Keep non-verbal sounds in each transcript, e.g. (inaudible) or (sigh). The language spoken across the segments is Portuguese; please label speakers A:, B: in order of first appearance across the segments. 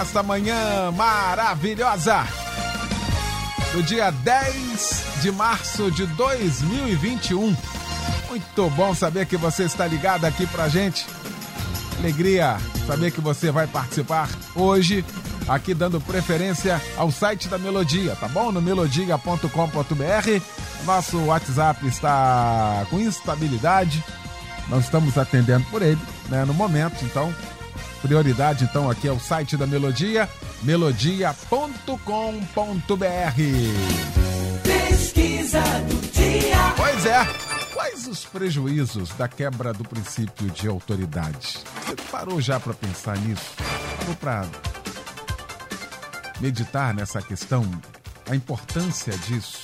A: esta manhã maravilhosa do dia 10 de março de 2021. Muito bom saber que você está ligado aqui pra gente. Alegria saber que você vai participar hoje, aqui dando preferência ao site da Melodia, tá bom? No melodia.com.br. Nosso WhatsApp está com instabilidade. Não estamos atendendo por ele, né, no momento, então Prioridade então aqui é o site da Melodia, melodia.com.br.
B: Pesquisa do dia.
A: Pois é. Quais os prejuízos da quebra do princípio de autoridade? Você parou já para pensar nisso? Parou para meditar nessa questão? A importância disso?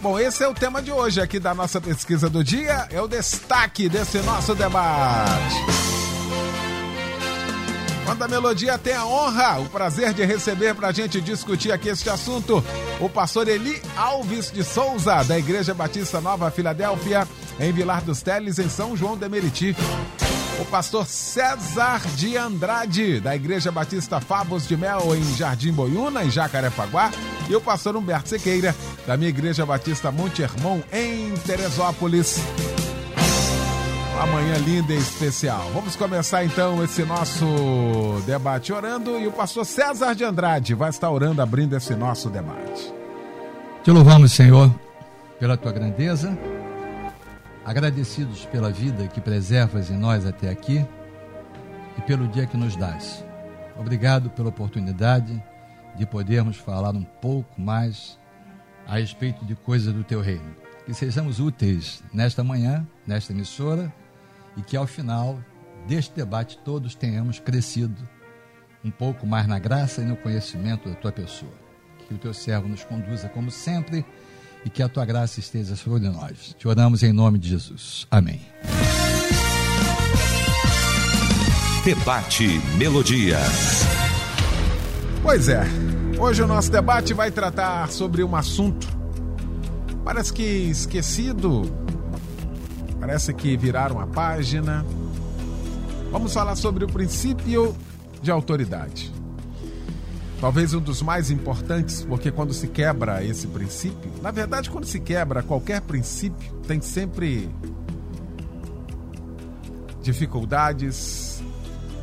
A: Bom, esse é o tema de hoje aqui da nossa pesquisa do dia, é o destaque desse nosso debate. Quando a Melodia tem a honra, o prazer de receber para a gente discutir aqui este assunto, o pastor Eli Alves de Souza, da Igreja Batista Nova Filadélfia, em Vilar dos Teles, em São João de Meriti. O pastor César de Andrade, da Igreja Batista Favos de Mel, em Jardim Boiúna, em Jacarepaguá. E o pastor Humberto Sequeira, da minha Igreja Batista Monte Hermon, em Teresópolis uma manhã linda e especial. Vamos começar então esse nosso debate orando e o pastor César de Andrade vai estar orando, abrindo esse nosso debate.
C: Te louvamos, Senhor, pela tua grandeza, agradecidos pela vida que preservas em nós até aqui e pelo dia que nos dás. Obrigado pela oportunidade de podermos falar um pouco mais a respeito de coisas do teu reino. Que sejamos úteis nesta manhã, nesta emissora e que ao final deste debate todos tenhamos crescido um pouco mais na graça e no conhecimento da tua pessoa. Que o teu servo nos conduza como sempre e que a tua graça esteja sobre nós. Te oramos em nome de Jesus. Amém.
D: Debate Melodia.
A: Pois é, hoje o nosso debate vai tratar sobre um assunto parece que esquecido Parece que viraram a página. Vamos falar sobre o princípio de autoridade. Talvez um dos mais importantes, porque quando se quebra esse princípio, na verdade, quando se quebra qualquer princípio, tem sempre dificuldades,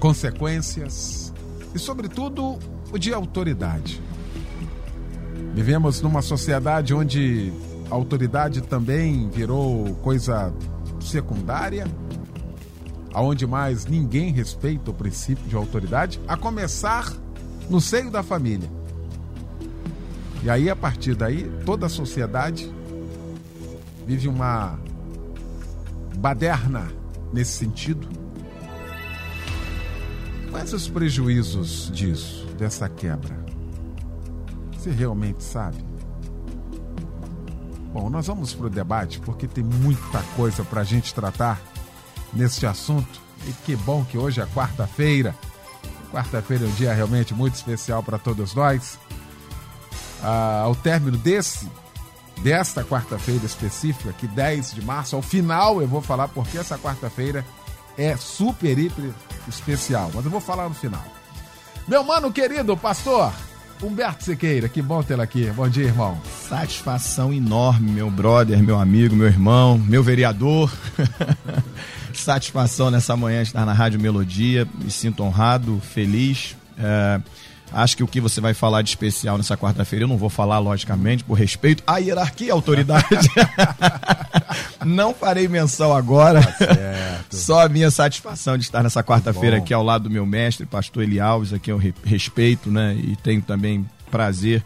A: consequências e, sobretudo, o de autoridade. Vivemos numa sociedade onde a autoridade também virou coisa secundária, aonde mais ninguém respeita o princípio de autoridade, a começar no seio da família. E aí, a partir daí, toda a sociedade vive uma baderna nesse sentido. Quais os prejuízos disso, dessa quebra? Você realmente sabe? Bom, nós vamos para o debate porque tem muita coisa para a gente tratar neste assunto. E que bom que hoje é quarta-feira. Quarta-feira é um dia realmente muito especial para todos nós. Ah, ao término desse, desta quarta-feira específica, que 10 de março, ao final eu vou falar porque essa quarta-feira é super, hiper especial. Mas eu vou falar no final. Meu mano querido, pastor, Humberto Sequeira, que bom tê-lo aqui. Bom dia, irmão.
E: Satisfação enorme, meu brother, meu amigo, meu irmão, meu vereador. (laughs) Satisfação nessa manhã estar na Rádio Melodia. Me sinto honrado, feliz. É, acho que o que você vai falar de especial nessa quarta-feira, eu não vou falar, logicamente, por respeito à hierarquia e autoridade. (laughs) não farei menção agora. Tá Só a minha satisfação de estar nessa quarta-feira aqui ao lado do meu mestre, pastor Eli Alves, a quem eu respeito, né? E tenho também prazer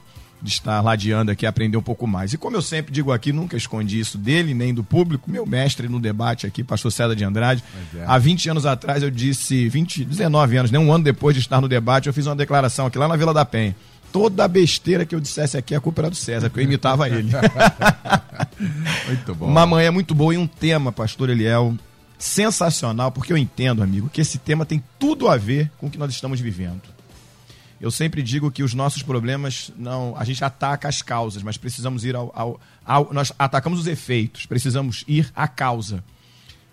E: estar ladeando aqui, aprender um pouco mais. E como eu sempre digo aqui, nunca escondi isso dele, nem do público, meu mestre no debate aqui, pastor César de Andrade.
A: é.
E: Há 20 anos atrás eu disse, 20, 19 anos, né? um ano depois de estar no debate, eu fiz uma declaração aqui lá na Vila da Penha. Toda besteira que eu dissesse aqui, a culpa era do César, porque eu imitava ele. (laughs)
A: Muito bom.
E: Uma manhã muito boa e um tema, pastor Eliel, sensacional, porque eu entendo, amigo, que esse tema tem tudo a ver com o que nós estamos vivendo. Eu sempre digo que os nossos problemas não. A gente ataca as causas, mas precisamos ir ao. ao- ao- nós atacamos os efeitos, precisamos ir à causa.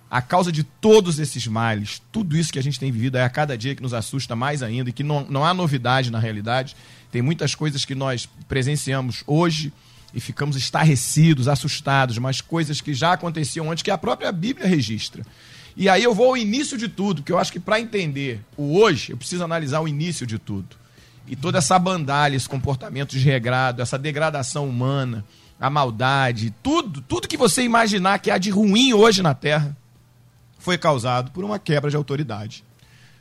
E: A causa de todos esses males, tudo isso que a gente tem vivido é a cada dia que nos assusta mais ainda e que não, não há novidade na realidade. Tem muitas coisas que nós presenciamos hoje e ficamos estarrecidos, assustados, mas coisas que já aconteciam antes que a própria Bíblia registra. E aí eu vou ao início de tudo, que eu acho que para entender o hoje, eu preciso analisar o início de tudo. E toda essa bandalha, esse comportamento desregrado, essa degradação humana, a maldade, tudo, tudo que você imaginar que há de ruim hoje na Terra, foi causado por uma quebra de autoridade.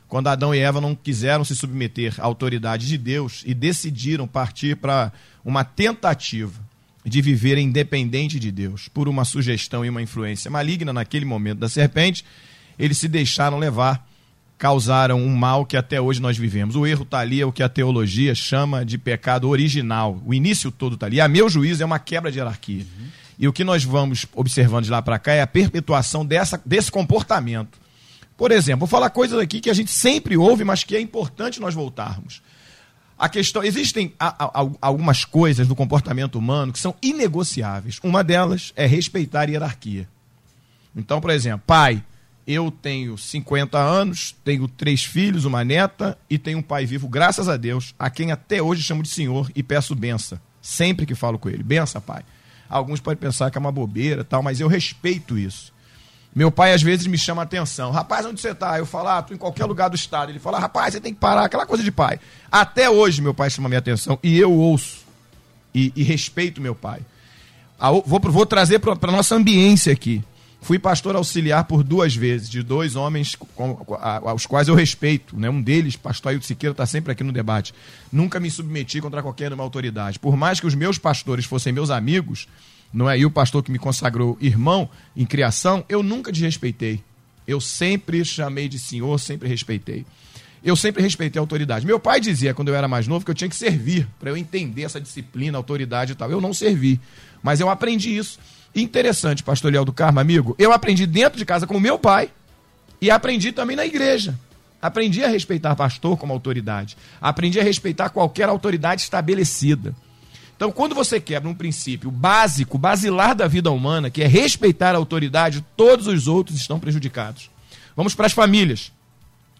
E: Quando Adão e Eva não quiseram se submeter à autoridade de Deus e decidiram partir para uma tentativa de viver independente de Deus, por uma sugestão e uma influência maligna naquele momento da serpente, eles se deixaram levar, causaram um mal que até hoje nós vivemos. O erro está ali, é o que a teologia chama de pecado original. O início todo está ali. A meu juízo é uma quebra de hierarquia. E o que nós vamos observando de lá para cá é a perpetuação dessa, desse comportamento. Por exemplo, vou falar coisas aqui que a gente sempre ouve, mas que é importante nós voltarmos. A questão, existem a- a- algumas coisas no comportamento humano que são inegociáveis. Uma delas é respeitar a hierarquia. Então, por exemplo, pai, eu tenho 50 anos, tenho três filhos, uma neta e tenho um pai vivo, graças a Deus, a quem até hoje chamo de senhor e peço benção. Sempre que falo com ele, benção, pai. Alguns podem pensar que é uma bobeira, tal, mas eu respeito isso. Meu pai às vezes me chama a atenção. Rapaz, onde você tá? Eu falo, ah, tô em qualquer lugar do estado. Ele fala, rapaz, você tem que parar, aquela coisa de pai. Até hoje meu pai chama minha atenção e eu ouço e, e respeito meu pai. A o- vou, vou trazer para nossa ambiência aqui. Fui pastor auxiliar por duas vezes, de dois homens aos quais eu respeito. Né? Um deles, pastor Ailton Siqueira, está sempre aqui no debate. Nunca me submeti contra qualquer uma autoridade. Por mais que os meus pastores fossem meus amigos, não é? E o pastor que me consagrou irmão em criação, eu nunca desrespeitei. Eu sempre chamei de senhor, sempre respeitei. Eu sempre respeitei a autoridade. Meu pai dizia, quando eu era mais novo, que eu tinha que servir, para eu entender essa disciplina, autoridade e tal. Eu não servi, mas eu aprendi isso. Interessante, pastor Léo do Carmo, amigo, eu aprendi dentro de casa com meu pai e aprendi também na igreja. Aprendi a respeitar pastor como autoridade. Aprendi a respeitar qualquer autoridade estabelecida. Então, quando você quebra um princípio básico, basilar da vida humana, que é respeitar a autoridade, todos os outros estão prejudicados. Vamos para as famílias.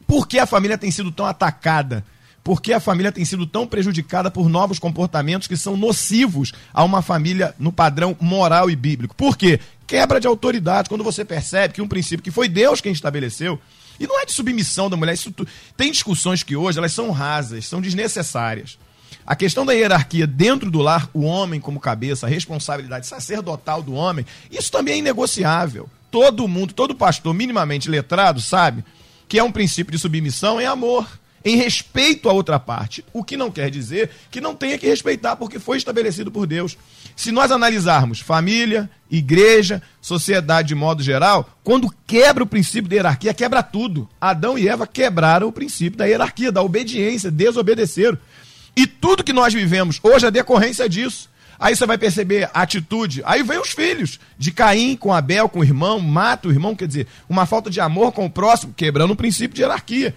E: Por que a família tem sido tão atacada? Por que a família tem sido tão prejudicada por novos comportamentos que são nocivos a uma família no padrão moral e bíblico? Por quê? Quebra de autoridade. Quando você percebe que um princípio que foi Deus quem estabeleceu, e não é de submissão da mulher, isso tu- tem discussões que hoje elas são rasas, são desnecessárias. A questão da hierarquia dentro do lar, o homem como cabeça, a responsabilidade sacerdotal do homem, isso também é inegociável. Todo mundo, todo pastor minimamente letrado sabe que é um princípio de submissão em amor, em respeito à outra parte. O que não quer dizer que não tenha que respeitar porque foi estabelecido por Deus. Se nós analisarmos família, igreja, sociedade de modo geral, quando quebra o princípio da hierarquia, quebra tudo. Adão e Eva quebraram o princípio da hierarquia, da obediência, desobedeceram. E tudo que nós vivemos hoje é decorrência disso. Aí você vai perceber a atitude. Aí vem os filhos de Caim com Abel, com o irmão, mata o irmão, quer dizer, uma falta de amor com o próximo, quebrando o princípio de hierarquia.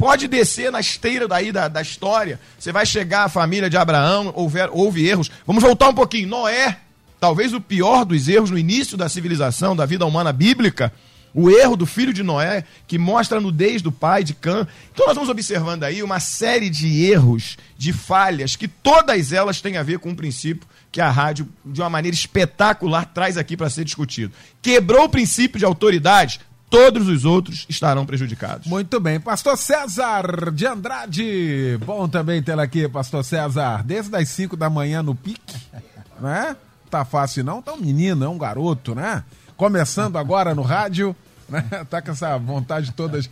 E: Pode descer na esteira daí da, da história. Você vai chegar à família de Abraão, houver, houve erros. Vamos voltar um pouquinho. Noé, talvez o pior dos erros no início da civilização, da vida humana bíblica, o erro do filho de Noé, que mostra a nudez do pai de Cã. Então nós vamos observando aí uma série de erros, de falhas, que todas elas têm a ver com um princípio que a rádio, de uma maneira espetacular, traz aqui para ser discutido. Quebrou o princípio de autoridade, todos os outros estarão prejudicados.
A: Muito bem. Pastor César de Andrade. Bom também tê-lo aqui, Pastor César. Desde as 5 da manhã no pique, (laughs) né? Tá fácil não? Tá um menino, é um garoto, né? Começando agora no rádio. (laughs) Né? Tá com essa vontade toda. de-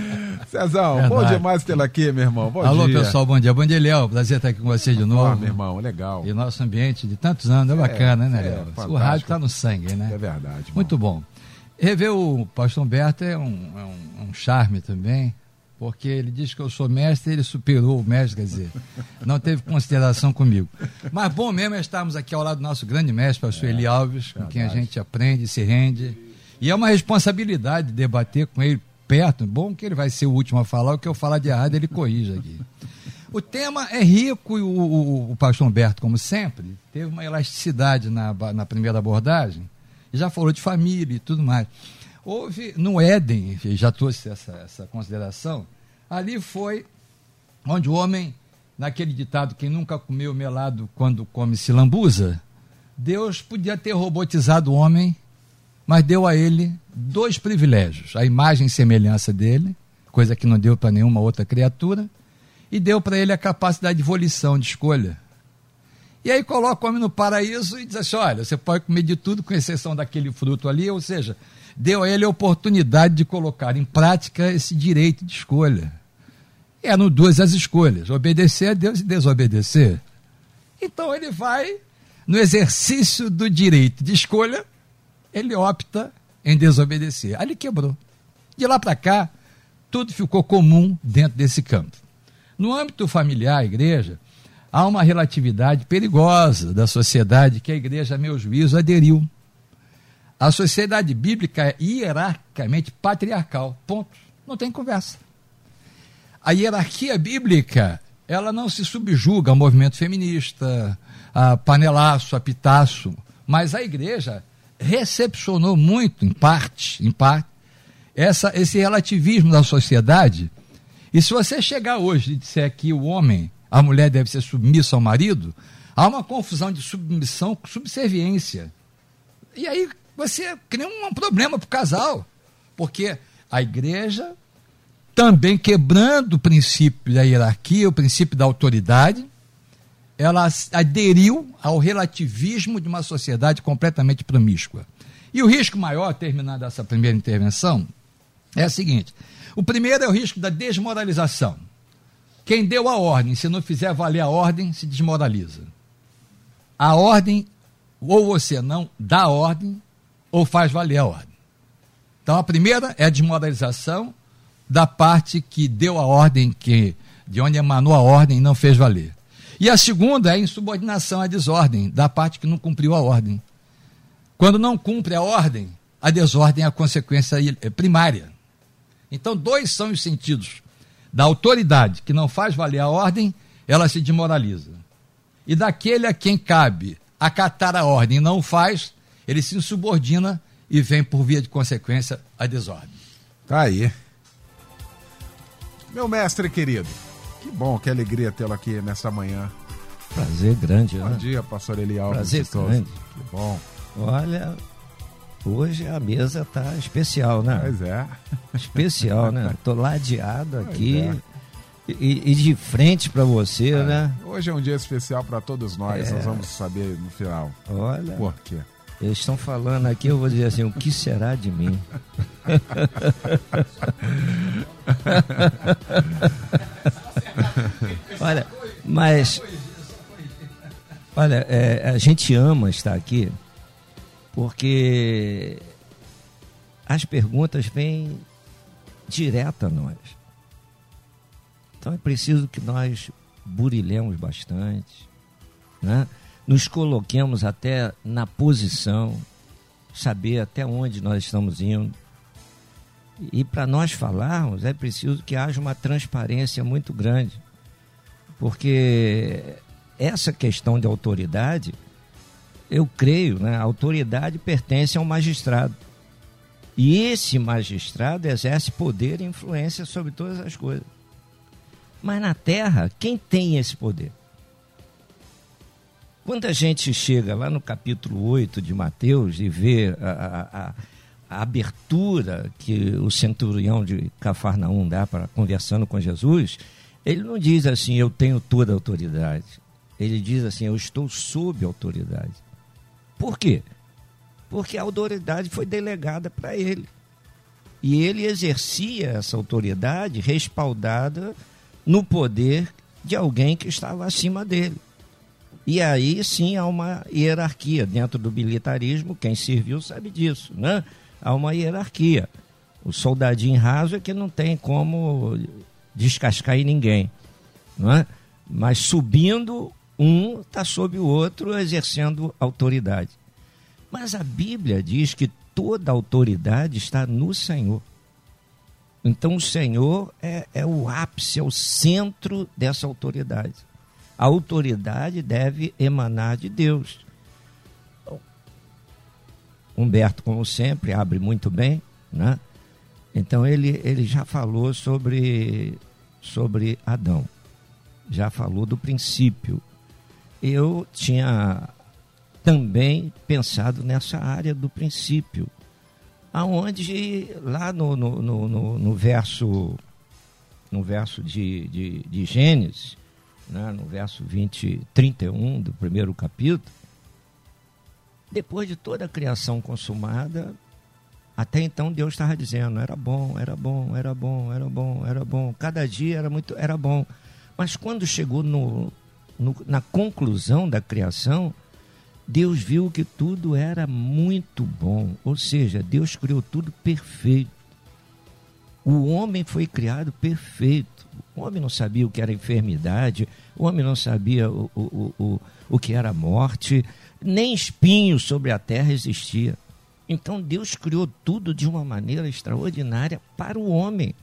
A: (laughs) Cezão,
C: Verdade.
A: bom demais tê-lo aqui, meu irmão. Bom
C: Alô,
A: dia.
C: pessoal, bom dia. Bom dia, Léo. Prazer estar aqui com você de novo.
A: meu irmão, legal.
C: E nosso ambiente de tantos anos é bacana, né,
A: é,
C: Léo?
A: fantástico.
C: o rádio está no sangue, né?
A: É verdade. irmão.
C: Muito bom. Rever o pastor Humberto é um, é um- é um charme também, porque ele diz que eu sou mestre, ele superou o mestre, quer dizer, não teve consideração comigo. Mas bom mesmo é estarmos aqui ao lado do nosso grande mestre, pastor Eli Alves, com quem a gente aprende, se rende. E é uma responsabilidade debater com ele perto. Bom que ele vai ser o último a falar, o que eu falar de errado ele corrige aqui. O tema é rico e o, o, o pastor Humberto, como sempre, teve uma elasticidade na, na primeira abordagem e já falou de família e tudo mais. Houve no Éden, já trouxe essa, essa consideração, ali foi onde o homem, naquele ditado, quem nunca comeu melado quando come se lambuza, Deus podia ter robotizado o homem, mas deu a ele dois privilégios: a imagem e semelhança dele, coisa que não deu para nenhuma outra criatura, e deu para ele a capacidade de volição, de escolha. E aí coloca o homem no paraíso e diz assim: olha, você pode comer de tudo, com exceção daquele fruto ali, ou seja, deu a ele a oportunidade de colocar em prática esse direito de escolha. Eram duas as escolhas: obedecer a Deus e desobedecer. Então ele vai, no exercício do direito de escolha, ele opta em desobedecer. Ali quebrou. De lá para cá, tudo ficou comum dentro desse campo. No âmbito familiar, igreja, há uma relatividade perigosa da sociedade que a igreja, a meu juízo, aderiu. A sociedade bíblica é hierarquicamente patriarcal. Ponto. Não tem conversa. A hierarquia bíblica, ela não se subjuga ao movimento feminista, a panelaço, a pitaço, mas a igreja recepcionou muito, em parte, em parte, essa, esse relativismo da sociedade. E se você chegar hoje e disser que o homem, a mulher deve ser submissa ao marido, há uma confusão de submissão com subserviência. E aí você cria um problema para o casal, porque a igreja, também quebrando o princípio da hierarquia, o princípio da autoridade, ela aderiu ao relativismo de uma sociedade completamente promíscua. E o risco maior, terminando essa primeira intervenção, é o seguinte: o primeiro é o risco da desmoralização. Quem deu a ordem, se não fizer valer a ordem, se desmoraliza. A ordem, ou você não dá a ordem, ou faz valer a ordem. Então a primeira é a desmoralização da parte que deu a ordem, que de onde emanou a ordem e não fez valer. E a segunda é a insubordinação à desordem, da parte que não cumpriu a ordem. Quando não cumpre a ordem, a desordem é a consequência primária. Então, dois são os sentidos. Da autoridade que não faz valer a ordem, ela se desmoraliza. E daquele a quem cabe acatar a ordem e não o faz, ele se insubordina e vem, por via de consequência, a desordem.
A: Tá aí. Meu mestre querido, que bom, que alegria tê-lo aqui nessa manhã.
F: Prazer grande,
A: Bom
F: né?
A: dia, pastor Eli Alves
F: Prazer grande.
A: Que bom.
F: Olha, hoje a mesa tá especial, né?
A: Pois é.
F: Especial, né? (laughs) Tô ladeado aqui
A: é.
F: e, e de frente para você, né?
A: Hoje é um dia especial para todos nós,
F: É.
A: nós vamos saber no final.
F: Olha,
A: Por quê?
F: eles estão falando aqui, eu vou dizer assim, o que será de mim? (laughs) Olha, mas olha, é, a gente ama estar aqui porque as perguntas vêm direto a nós. Então é preciso que nós burilhemos bastante, né? nos coloquemos até na posição, saber até onde nós estamos indo. E para nós falarmos, é preciso que haja uma transparência muito grande, porque essa questão de autoridade, eu creio, né, a autoridade pertence ao magistrado. E esse magistrado exerce poder e influência sobre todas as coisas. Mas na terra, quem tem esse poder? Quando a gente chega lá no capítulo 8 de Mateus e vê a, a, a, a abertura que o centurião de Cafarnaum dá para conversando com Jesus, ele não diz assim, eu tenho toda a autoridade. Ele diz assim, eu estou sob autoridade. Por quê? Porque a autoridade foi delegada para ele. E ele exercia essa autoridade respaldada no poder de alguém que estava acima dele. E aí sim há uma hierarquia dentro do militarismo, quem serviu sabe disso, né? Há uma hierarquia. O soldadinho raso é que não tem como descascar em ninguém, não é? Mas subindo, um está sobre o outro exercendo autoridade. Mas a Bíblia diz que toda autoridade está no Senhor. Então o Senhor é, é o ápice, é o centro dessa autoridade. A autoridade deve emanar de Deus. Humberto, como sempre, abre muito bem, né? Então ele, ele já falou sobre, sobre Adão, já falou do princípio. Eu tinha também pensado nessa área do princípio, aonde lá no, no, no, no verso no verso de, de, de Gênesis, né, no verso 20, 31 do primeiro capítulo, depois de toda a criação consumada, até então Deus estava dizendo, era bom, era bom, era bom, era bom, era bom. Cada dia era muito, era bom. Mas quando chegou no, no, na conclusão da criação, Deus viu que tudo era muito bom. Ou seja, Deus criou tudo perfeito. O homem foi criado perfeito. O homem não sabia o que era enfermidade, o homem não sabia o, o, o, o que era morte, nem espinho sobre a terra existia. Então Deus criou tudo de uma maneira extraordinária para o homem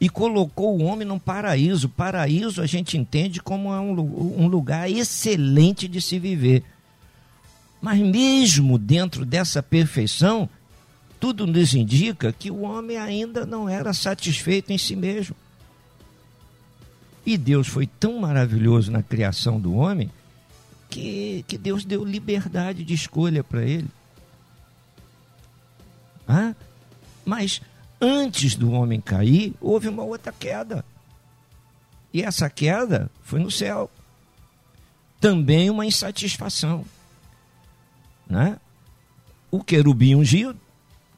F: e colocou o homem num paraíso. Paraíso a gente entende como um, um lugar excelente de se viver. Mas mesmo dentro dessa perfeição, tudo nos indica que o homem ainda não era satisfeito em si mesmo. E Deus foi tão maravilhoso na criação do homem que, que Deus deu liberdade de escolha para ele. Ah? Mas antes do homem cair, houve uma outra queda. E essa queda foi no céu. Também uma insatisfação. Né? O querubim ungido,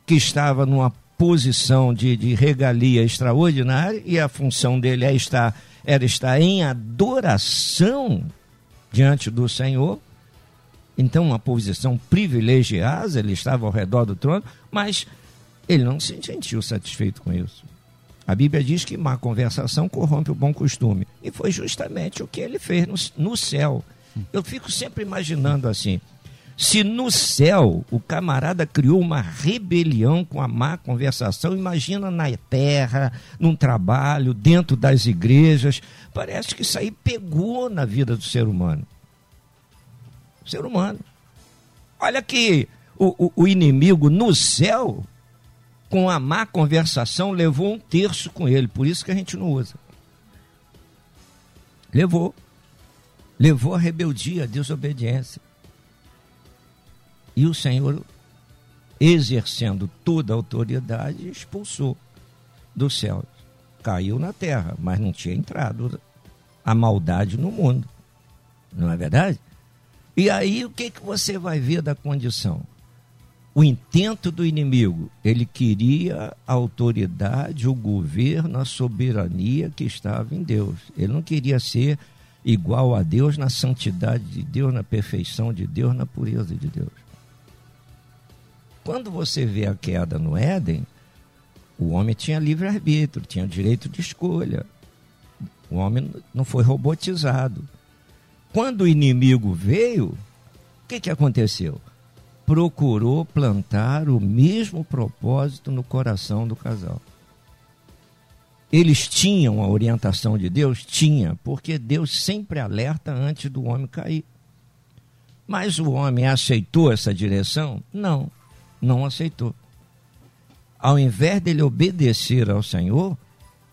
F: que estava numa posição de, de regalia extraordinária, e a função dele é estar, era estar em adoração diante do Senhor. Então, uma posição privilegiada, ele estava ao redor do trono, mas ele não se sentiu satisfeito com isso. A Bíblia diz que má conversação corrompe o bom costume. E foi justamente o que ele fez no, no céu. Eu fico sempre imaginando assim: se no céu o camarada criou uma rebelião com a má conversação, imagina na terra, num trabalho, dentro das igrejas. Parece que isso aí pegou na vida do ser humano. Ser humano. Olha que o, o, o inimigo no céu, com a má conversação, levou um terço com ele. Por isso que a gente não usa. Levou. Levou a rebeldia, a desobediência. E o Senhor, exercendo toda a autoridade, expulsou do céu. Caiu na terra, mas não tinha entrado a maldade no mundo. Não é verdade? E aí o que, que você vai ver da condição? O intento do inimigo, ele queria a autoridade, o governo, a soberania que estava em Deus. Ele não queria ser igual a Deus na santidade de Deus, na perfeição de Deus, na pureza de Deus. Quando você vê a queda no Éden, o homem tinha livre-arbítrio, tinha direito de escolha. O homem não foi robotizado. Quando o inimigo veio, o que, que aconteceu? Procurou plantar o mesmo propósito no coração do casal. Eles tinham a orientação de Deus? Tinha, porque Deus sempre alerta antes do homem cair. Mas o homem aceitou essa direção? Não não aceitou. Ao invés dele obedecer ao Senhor,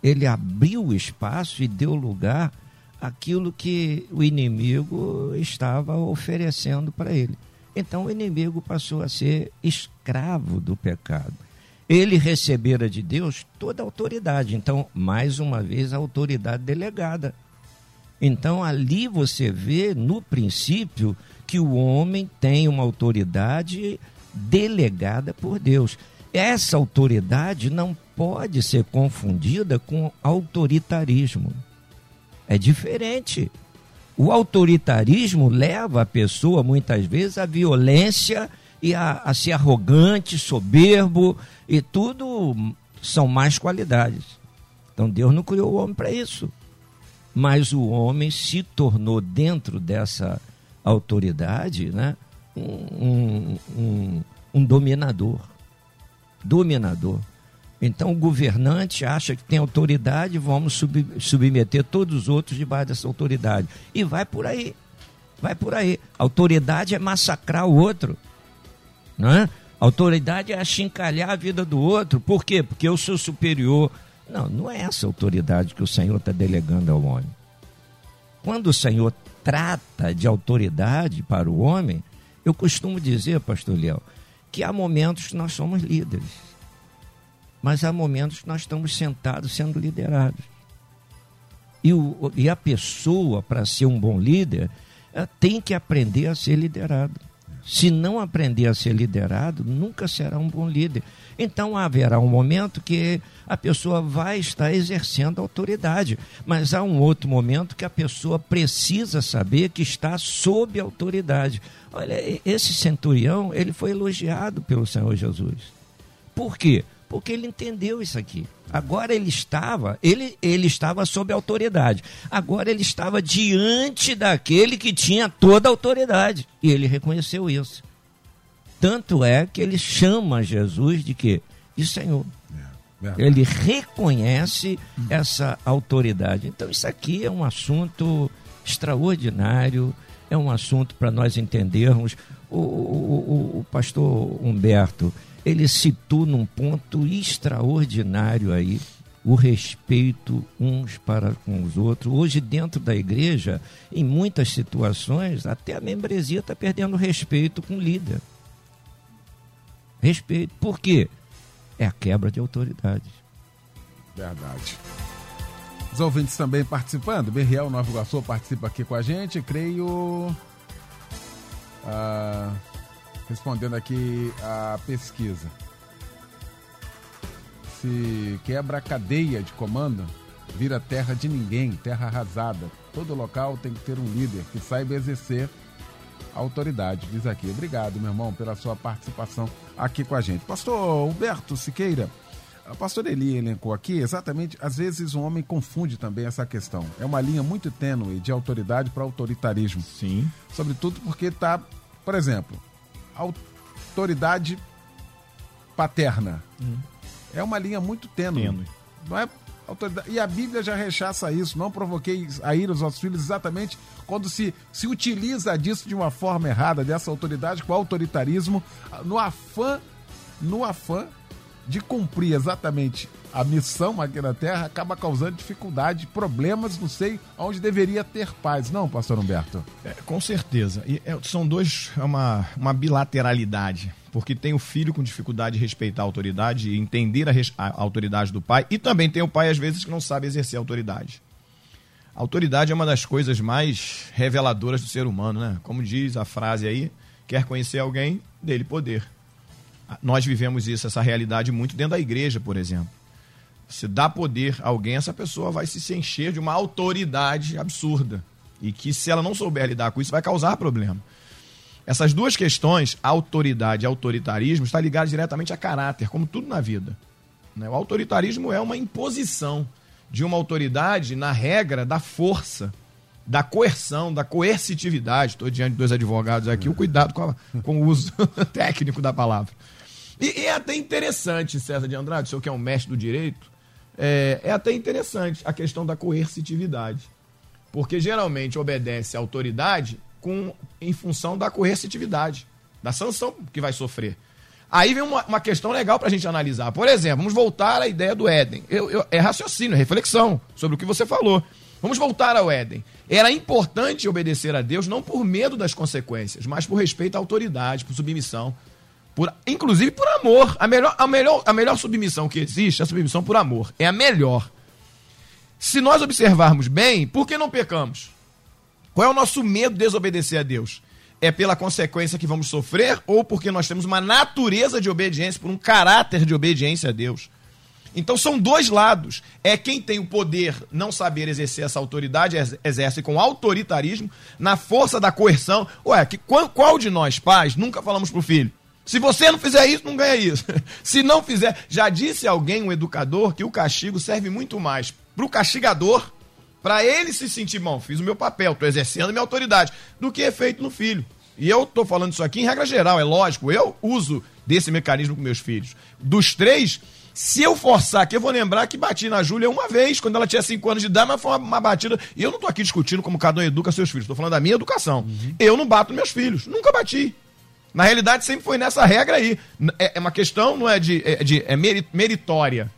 F: ele abriu o espaço e deu lugar àquilo que o inimigo estava oferecendo para ele. Então o inimigo passou a ser escravo do pecado. Ele recebera de Deus toda a autoridade. Então, mais uma vez, a autoridade delegada. Então, ali você vê, no princípio, que o homem tem uma autoridade delegada por Deus. essa autoridade não pode ser confundida com autoritarismo. É diferente. O autoritarismo leva a pessoa, muitas vezes, à violência e a, a ser arrogante, soberbo, e tudo são mais qualidades. Então Deus não criou o homem para isso. Mas o homem se tornou, dentro dessa autoridade, né, um, um, um dominador. Dominador. Então o governante acha que tem autoridade, vamos sub, submeter todos os outros debaixo dessa autoridade. E vai por aí. Vai por aí. Autoridade é massacrar o outro. Não é? Autoridade é achincalhar a vida do outro. Por quê? Porque eu sou superior. Não, não é essa autoridade que o Senhor está delegando ao homem. Quando o Senhor trata de autoridade para o homem, eu costumo dizer, pastor Léo, que há momentos que nós somos líderes, mas há momentos que nós estamos sentados sendo liderados. E, o, e a pessoa, para ser um bom líder, tem que aprender a ser liderado. Se não aprender a ser liderado, nunca será um bom líder. Então haverá um momento que a pessoa vai estar exercendo autoridade, mas há um outro momento que a pessoa precisa saber que está sob autoridade. Olha, esse centurião, ele foi elogiado pelo Senhor Jesus. Por quê? Porque ele entendeu isso aqui. Agora ele estava, ele, ele estava sob autoridade. Agora ele estava diante daquele que tinha toda a autoridade. E ele reconheceu isso. Tanto é que ele chama Jesus de quê? De Senhor. É, ele reconhece essa autoridade. Então isso aqui é um assunto extraordinário, é um assunto para nós entendermos. O, o, o, o pastor Humberto, ele citou num ponto extraordinário aí o respeito uns para com os outros. Hoje, dentro da igreja, em muitas situações, até a membresia está perdendo respeito com o líder. Respeito. Por quê? É a quebra de autoridade.
A: Verdade. Os ouvintes também participando. Berriel Nova Iguaçu participa aqui com a gente. Creio. Ah, respondendo aqui a pesquisa. Se quebra a cadeia de comando, vira terra de ninguém, terra arrasada. Todo local tem que ter um líder que saiba exercer a autoridade, diz aqui. Obrigado, meu irmão, pela sua participação aqui com a gente. Pastor Humberto Siqueira, a pastora Eli elencou aqui exatamente, às vezes o homem confunde também essa questão. É uma linha muito tênue de autoridade para autoritarismo.
E: Sim.
A: Sobretudo porque está, por exemplo, autoridade paterna. Hum. É uma linha muito tênue. tênue. Não é autoridade. E a Bíblia já rechaça isso. Não provoquei a ira aos vossos filhos exatamente quando se, se utiliza disso de uma forma errada, dessa autoridade com autoritarismo, no afã, no afã de cumprir exatamente a missão aqui na Terra, acaba causando dificuldade, problemas, não sei, onde deveria ter paz. Não, pastor Humberto?
E: É, com certeza. E é, são dois, é uma, uma bilateralidade. Porque tem o filho com dificuldade de respeitar a autoridade e entender a, a autoridade do pai, e também tem o pai, às vezes, que não sabe exercer a autoridade. A autoridade é uma das coisas mais reveladoras do ser humano, né? Como diz a frase aí, quer conhecer alguém, dele poder. Nós vivemos isso, essa realidade muito dentro da igreja, por exemplo. Se dá poder a alguém, essa pessoa vai se encher de uma autoridade absurda. E que se ela não souber lidar com isso, vai causar problema. Essas duas questões, autoridade e autoritarismo, está ligado diretamente a caráter, como tudo na vida. Né? O autoritarismo é uma imposição de uma autoridade na regra da força, da coerção, da coercitividade. Estou diante de dois advogados aqui, o cuidado com, a, com o uso (laughs) técnico da palavra. E, e, é até interessante, César de Andrade, o senhor que é um mestre do direito, é, é até interessante a questão da coercitividade. Porque geralmente obedece à autoridade com, em função da coercitividade, da sanção que vai sofrer. Aí vem uma, uma questão legal para a gente analisar. Por exemplo, vamos voltar à ideia do Éden. Eu, eu, é raciocínio, é reflexão sobre o que você falou. Vamos voltar ao Éden. Era importante obedecer a Deus não por medo das consequências, mas por respeito à autoridade, por submissão. Por, inclusive por amor. A melhor, a, melhor, a melhor submissão que existe é a submissão por amor. É a melhor. Se nós observarmos bem, por que não pecamos? Qual é o nosso medo de desobedecer a Deus? é pela consequência que vamos sofrer ou porque nós temos uma natureza de obediência, por um caráter de obediência a Deus. Então são dois lados. É quem tem o poder não saber exercer essa autoridade, ex- exerce com autoritarismo, na força da coerção. Ué, que, qual, qual de nós, pais, nunca falamos pro filho? Se você não fizer isso, não ganha isso. (laughs) Se não fizer. Já disse alguém, um educador, que o castigo serve muito mais pro castigador, para ele se sentir, bom, fiz o meu papel, estou exercendo a minha autoridade, do que é feito no filho. E eu estou falando isso aqui em regra geral, é lógico, eu uso desse mecanismo com meus filhos. Dos três, se eu forçar aqui, eu vou lembrar que bati na Júlia uma vez, quando ela tinha 5 anos de idade, mas foi uma, uma batida. E eu não estou aqui discutindo como cada um educa seus filhos, estou falando da minha educação. Eu não bato meus filhos, nunca bati. Na realidade, sempre foi nessa regra aí. É, é uma questão, não é de. É, de, é meri- meritória.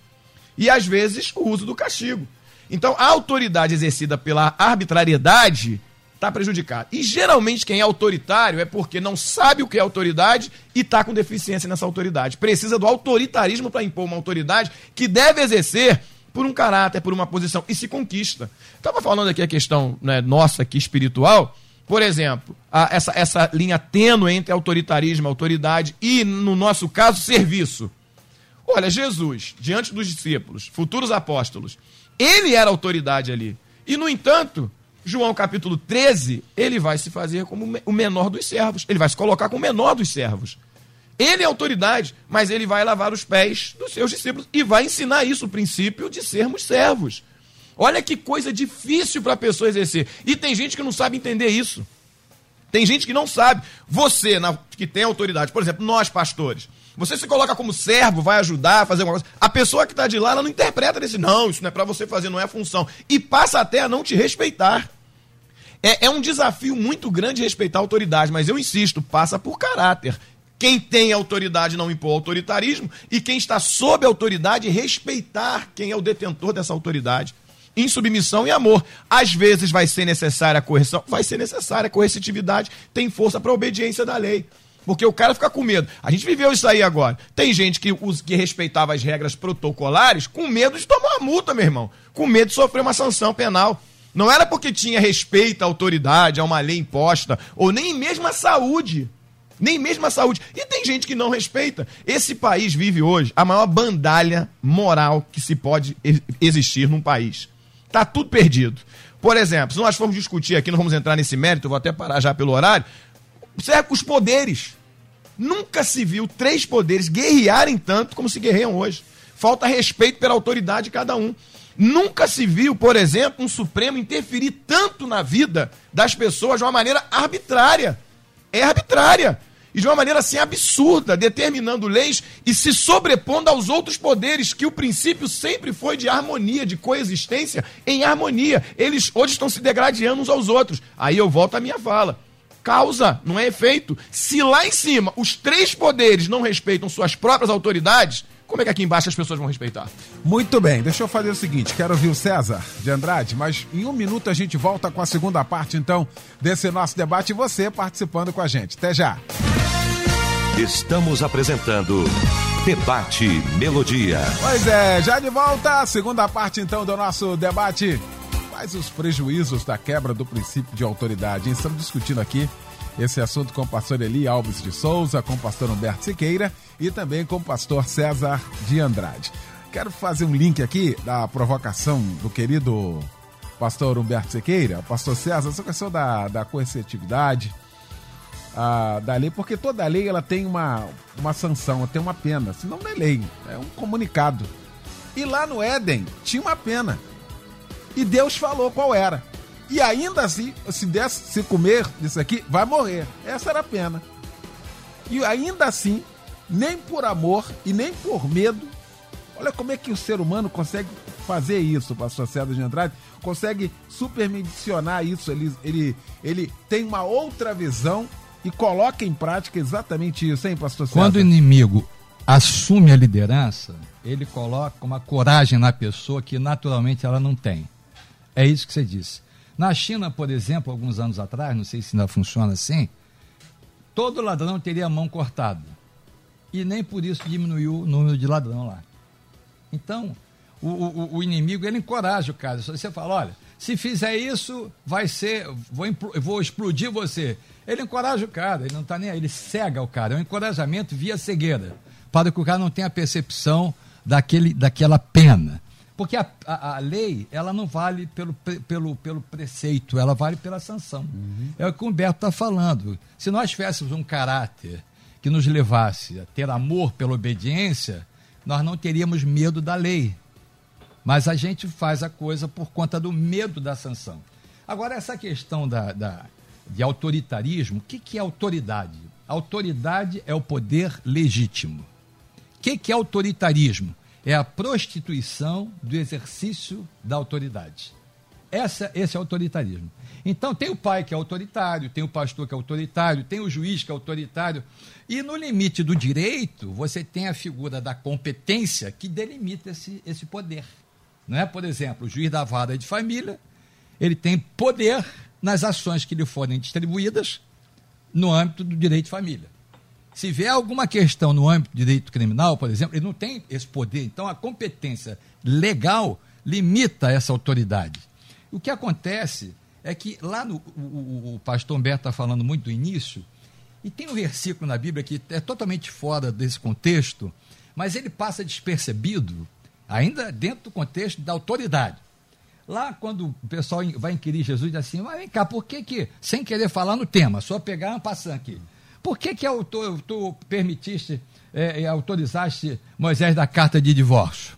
E: E às vezes o uso do castigo. Então, a autoridade exercida pela arbitrariedade está prejudicada. E geralmente quem é autoritário é porque não sabe o que é autoridade e está com deficiência nessa autoridade. Precisa do autoritarismo para impor uma autoridade que deve exercer por um caráter, por uma posição, e se conquista. Estava falando aqui a questão né, nossa aqui espiritual. Por exemplo, a- essa, essa linha tênue entre autoritarismo, autoridade e, no nosso caso, serviço. Olha, Jesus, diante dos discípulos, futuros apóstolos, ele era autoridade ali. E, no entanto, João capítulo 13, ele vai se fazer como o menor dos servos. Ele vai se colocar como o menor dos servos. Ele é autoridade, mas ele vai lavar os pés dos seus discípulos e vai ensinar isso, o princípio de sermos servos. Olha que coisa difícil para a pessoa exercer. E tem gente que não sabe entender isso. Tem gente que não sabe. Você, na- que tem autoridade, por exemplo, nós pastores, você se coloca como servo, vai ajudar a fazer alguma coisa. A pessoa que está de lá, ela não interpreta desse, não, isso não é para você fazer, não é função. E passa até a não te respeitar. É, é um desafio muito grande respeitar a autoridade, mas eu insisto, passa por caráter. Quem tem autoridade não impor autoritarismo e quem está sob autoridade respeitar quem é o detentor dessa autoridade. Em submissão e amor. Às vezes vai ser necessária a correção, vai ser necessária a coercitividade, tem força para obediência da lei. Porque o cara fica com medo. A gente viveu isso aí agora. Tem gente que, que respeitava as regras protocolares com medo de tomar uma multa, meu irmão. Com medo de sofrer uma sanção penal. Não era porque tinha respeito à autoridade, a uma lei imposta, ou nem mesmo à saúde. Nem mesmo a saúde. E tem gente que não respeita. Esse país vive hoje a maior bandalha moral que se pode existir num país. Tá tudo perdido. Por exemplo, se nós formos discutir aqui, não vamos entrar nesse mérito, vou até parar já pelo horário. Observe os poderes. Nunca se viu três poderes guerrearem tanto como se guerreiam hoje. Falta respeito pela autoridade de cada um. Nunca se viu, por exemplo, um Supremo interferir tanto na vida das pessoas de uma maneira arbitrária. É arbitrária. E de uma maneira assim absurda, determinando leis e se sobrepondo aos outros poderes, que o princípio sempre foi de harmonia, de coexistência em harmonia. Eles hoje estão se degradando uns aos outros. Aí eu volto à minha fala causa, não é efeito. Se lá em cima os três poderes não respeitam suas próprias autoridades, como é que aqui embaixo as pessoas vão respeitar?
A: Muito bem, deixa eu fazer o seguinte: quero ouvir o César de Andrade, mas em um minuto a gente volta com a segunda parte, então, desse nosso debate e você participando com a gente. Até já.
D: Estamos apresentando Debate Melodia.
A: Pois é, já de volta, a segunda parte então do nosso debate. Quais os prejuízos da quebra do princípio de autoridade? Estamos discutindo aqui esse assunto com o pastor Eli Alves de Souza, com o pastor Humberto Siqueira e também com o pastor César de Andrade. Quero fazer um link aqui da provocação do querido pastor Humberto Siqueira, pastor César, essa questão da, da coercitividade, a, da lei, porque toda lei ela tem uma, uma sanção, tem uma pena, senão não é lei, é um comunicado. E lá no Éden tinha uma pena. E Deus falou qual era. E ainda assim, se desse, se comer disso aqui, vai morrer. Essa era a pena. E ainda assim, nem por amor e nem por medo, olha como é que o ser humano consegue fazer isso, pastor César de Andrade, consegue superdimensionar isso. Ele, ele, ele tem uma outra visão e coloca em prática exatamente isso, hein, pastor César?
C: Quando o inimigo assume a liderança, ele coloca uma coragem na pessoa que naturalmente ela não tem. É isso que você disse. Na China, por exemplo, alguns anos atrás, não sei se ainda funciona assim, todo ladrão teria a mão cortada. E nem por isso diminuiu o número de ladrão lá. Então, o, o, o inimigo, ele encoraja o cara. Você fala, olha, Se fizer isso, vai ser. Vou, vou explodir você. Ele encoraja o cara, ele não está nem aí, ele cega o cara. É um encorajamento via cegueira, para que o cara não tenha percepção daquele, daquela pena. Porque a, a, a lei, ela não vale pelo, pelo, pelo preceito, ela vale pela sanção. É o que o Humberto está falando. Se nós tivéssemos um caráter que nos levasse a ter amor pela obediência, nós não teríamos medo da lei. Mas a gente faz a coisa por conta do medo da sanção. Agora, essa questão da, da- de autoritarismo, o que, que é autoridade? Autoridade é o poder legítimo. O que, que é autoritarismo? É a prostituição do exercício da autoridade. Essa, esse é autoritarismo. Então, tem o pai que é autoritário, tem o pastor que é autoritário, tem o juiz que é autoritário. E no limite do direito, você tem a figura da competência que delimita esse, esse poder. Não é? Por exemplo, o juiz da vara de família, ele tem poder nas ações que lhe forem distribuídas no âmbito do direito de família. Se vier alguma questão no âmbito do direito criminal, por exemplo, ele não tem esse poder. Então, a competência legal limita essa autoridade. O que acontece é que lá no o, o- pastor Humberto está falando muito do início, e tem um versículo na Bíblia que é totalmente fora desse contexto, mas ele passa despercebido, ainda dentro do contexto da autoridade. Lá, quando o pessoal vai inquirir Jesus, diz assim: Mas vem cá, por que que, sem querer falar no tema, só pegar uma passando aqui, por que que auto- tu permitiste, eh, autorizaste Moisés da carta de divórcio?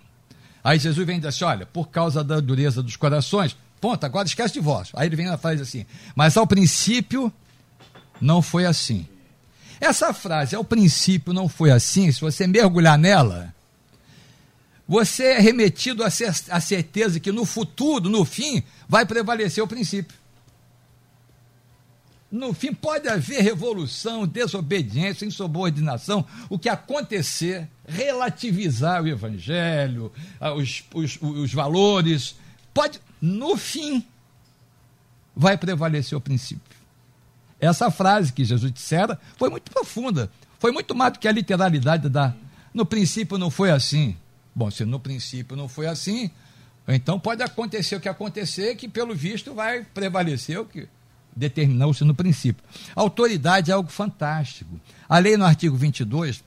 C: Aí Jesus vem e diz assim: Olha, por causa da dureza dos corações, ponto, agora esquece divórcio. Aí ele vem e faz assim: Mas ao princípio não foi assim. Essa frase, ao princípio não foi assim, se você mergulhar nela, você é remetido à certeza que no futuro, no fim, vai prevalecer o princípio. No fim, pode haver revolução, desobediência, insubordinação, o que acontecer, relativizar o evangelho, ah, os, os, os valores, pode, no fim, vai prevalecer o princípio. Essa frase que Jesus dissera foi muito profunda, foi muito mais do que a literalidade da. No princípio não foi assim. Bom, se no princípio não foi assim, então pode acontecer o que acontecer, que pelo visto vai prevalecer o que determinou-se no princípio. Autoridade é algo fantástico. A lei no artigo 22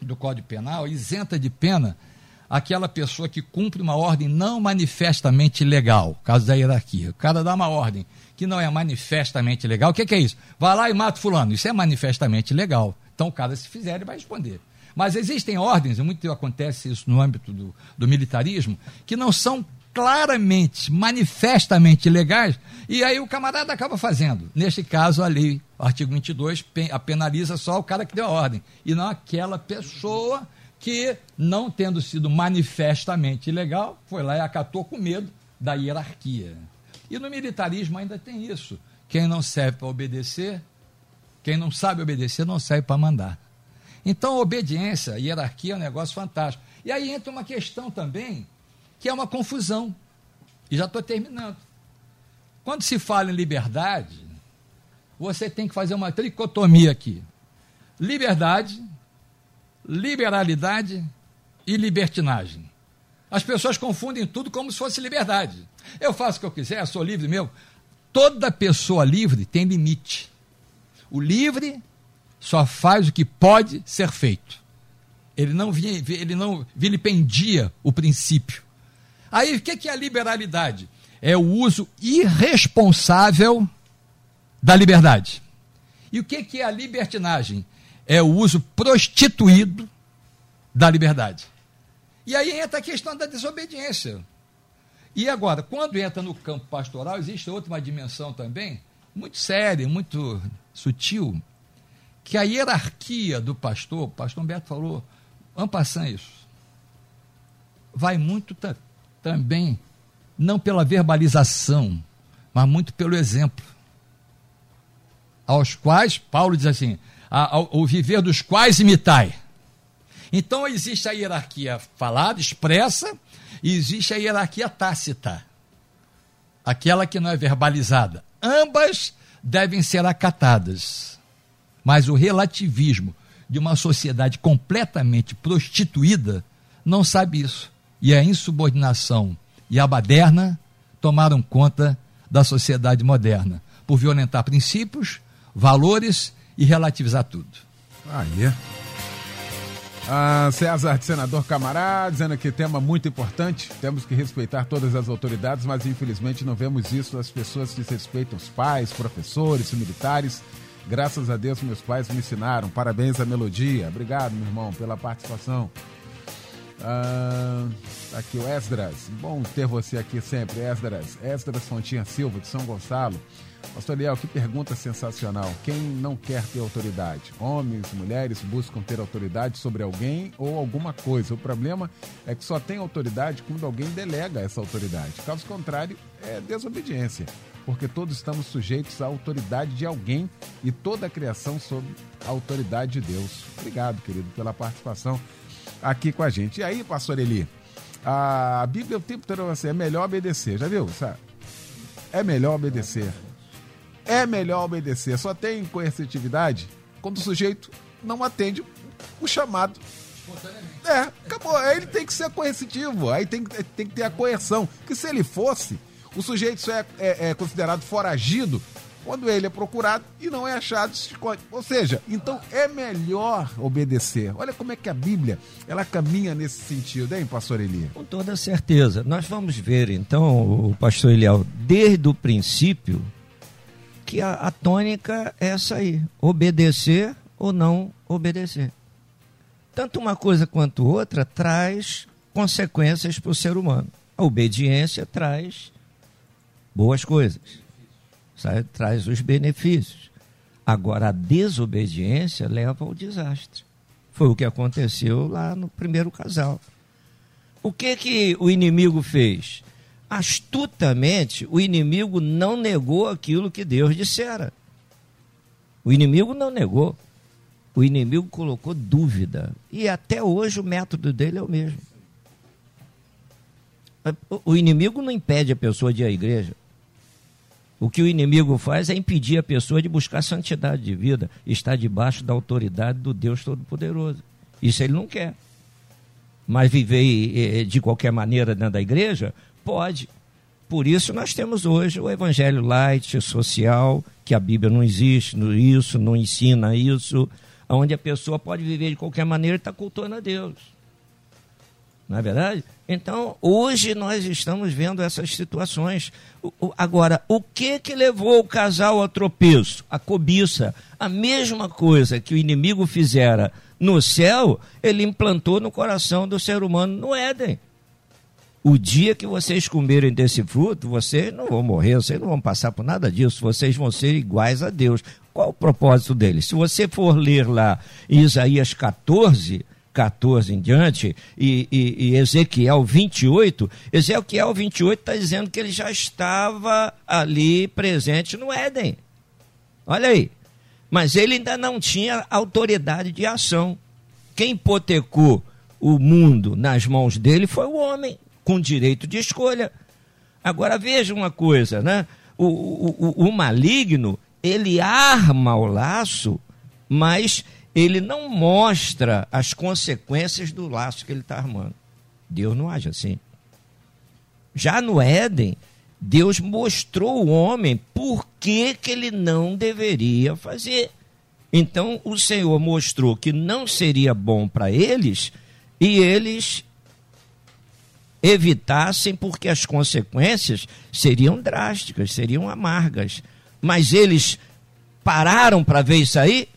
C: do Código Penal isenta de pena aquela pessoa que cumpre uma ordem não manifestamente legal, caso da hierarquia. O cara dá uma ordem que não é manifestamente legal. O que, que é isso? Vai lá e mata fulano. Isso é manifestamente legal. Então o cara, se fizer, ele vai responder. Mas existem ordens, e muito acontece isso no âmbito do, do militarismo, que não são claramente, manifestamente legais, e aí o camarada acaba fazendo. Neste caso, a lei, o artigo 22, pe- a penaliza só o cara que deu a ordem, e não aquela pessoa que, não tendo sido manifestamente ilegal, foi lá e acatou com medo da hierarquia. E no militarismo ainda tem isso. Quem não serve para obedecer, quem não sabe obedecer, não serve para mandar. Então, obediência, hierarquia é um negócio fantástico. E aí entra uma questão também, que é uma confusão. E já estou terminando. Quando se fala em liberdade, você tem que fazer uma tricotomia aqui: liberdade, liberalidade e libertinagem. As pessoas confundem tudo como se fosse liberdade. Eu faço o que eu quiser, sou livre meu. Toda pessoa livre tem limite. O livre só faz o que pode ser feito. Ele não, ele não vilipendia o princípio. Aí o que é a liberalidade? É o uso irresponsável da liberdade. E o que é a libertinagem? É o uso prostituído da liberdade. E aí entra a questão da desobediência. E agora, quando entra no campo pastoral, existe outra uma dimensão também, muito séria, muito sutil, que a hierarquia do pastor, o pastor Humberto falou, ampassando isso, vai muito também, não pela verbalização, mas muito pelo exemplo. Aos quais, Paulo diz assim, o viver dos quais imitai. Então existe a hierarquia falada, expressa, e existe a hierarquia tácita, aquela que não é verbalizada. Ambas devem ser acatadas. Mas o relativismo de uma sociedade completamente prostituída não sabe isso. E a insubordinação e a baderna tomaram conta da sociedade moderna, por violentar princípios, valores e relativizar tudo.
A: Aí. Ah, César, senador Camará, dizendo que tema muito importante. Temos que respeitar todas as autoridades, mas infelizmente não vemos isso das pessoas que respeitam os pais, professores, militares. Graças a Deus, meus pais me ensinaram. Parabéns à melodia. Obrigado, meu irmão, pela participação. Ah, aqui o Esdras. Bom ter você aqui sempre, Esdras. Esdras Fontinha Silva, de São Gonçalo. Pastor Liel, que pergunta sensacional. Quem não quer ter autoridade? Homens, mulheres buscam ter autoridade sobre alguém ou alguma coisa. O problema é que só tem autoridade quando alguém delega essa autoridade. Caso contrário, é desobediência. Porque todos estamos sujeitos à autoridade de alguém e toda a criação sob a autoridade de Deus. Obrigado, querido, pela participação aqui com a gente. E aí, pastor Eli? A Bíblia o tempo todo assim, é melhor obedecer, já viu? É melhor obedecer é melhor obedecer. Só tem coercitividade quando o sujeito não atende o chamado. É, acabou. Aí ele tem que ser coercitivo, aí tem, tem que ter a coerção. Que se ele fosse, o sujeito só é, é, é considerado foragido quando ele é procurado e não é achado. Ou seja, então é melhor obedecer. Olha como é que a Bíblia ela caminha nesse sentido, hein, pastor Elias?
F: Com toda certeza. Nós vamos ver, então, o pastor Eliel, desde o princípio, que a, a tônica é essa aí: obedecer ou não obedecer. Tanto uma coisa quanto outra traz consequências para o ser humano. A obediência traz boas coisas, traz os benefícios. Agora, a desobediência leva ao desastre. Foi o que aconteceu lá no primeiro casal. O que que o inimigo fez? astutamente, o inimigo não negou aquilo que Deus dissera. O inimigo não negou. O inimigo colocou dúvida. E até hoje o método dele é o mesmo. O inimigo não impede a pessoa de ir à igreja. O que o inimigo faz é impedir a pessoa de buscar santidade de vida, estar debaixo da autoridade do Deus Todo-Poderoso. Isso ele não quer. Mas viver de qualquer maneira dentro da igreja, Pode. Por isso nós temos hoje o evangelho light, social, que a Bíblia não existe, isso, não ensina isso, onde a pessoa pode viver de qualquer maneira e está cultuando a Deus. Não é verdade? Então, hoje nós estamos vendo essas situações. Agora, o que que levou o casal ao tropeço? A cobiça. A mesma coisa que o inimigo fizera no céu, ele implantou no coração do ser humano no Éden. O dia que vocês comerem desse fruto, vocês não vão morrer, vocês não vão passar por nada disso, vocês vão ser iguais a Deus. Qual o propósito dele? Se você for ler lá Isaías 14, 14 em diante, e, e, e Ezequiel 28, Ezequiel 28 está dizendo que ele já estava ali presente no Éden. Olha aí. Mas ele ainda não tinha autoridade de ação. Quem hipotecou o mundo nas mãos dele foi o homem com direito de escolha. Agora veja uma coisa, né? O, o, o, maligno, ele arma o laço, mas ele não mostra as consequências do laço que ele está armando. Deus não age assim. Já no Éden, Deus mostrou ao homem por que, que ele não deveria fazer. Então o Senhor mostrou que não seria bom para eles e eles evitassem, porque as consequências seriam drásticas, seriam amargas. Mas eles pararam para ver isso aí?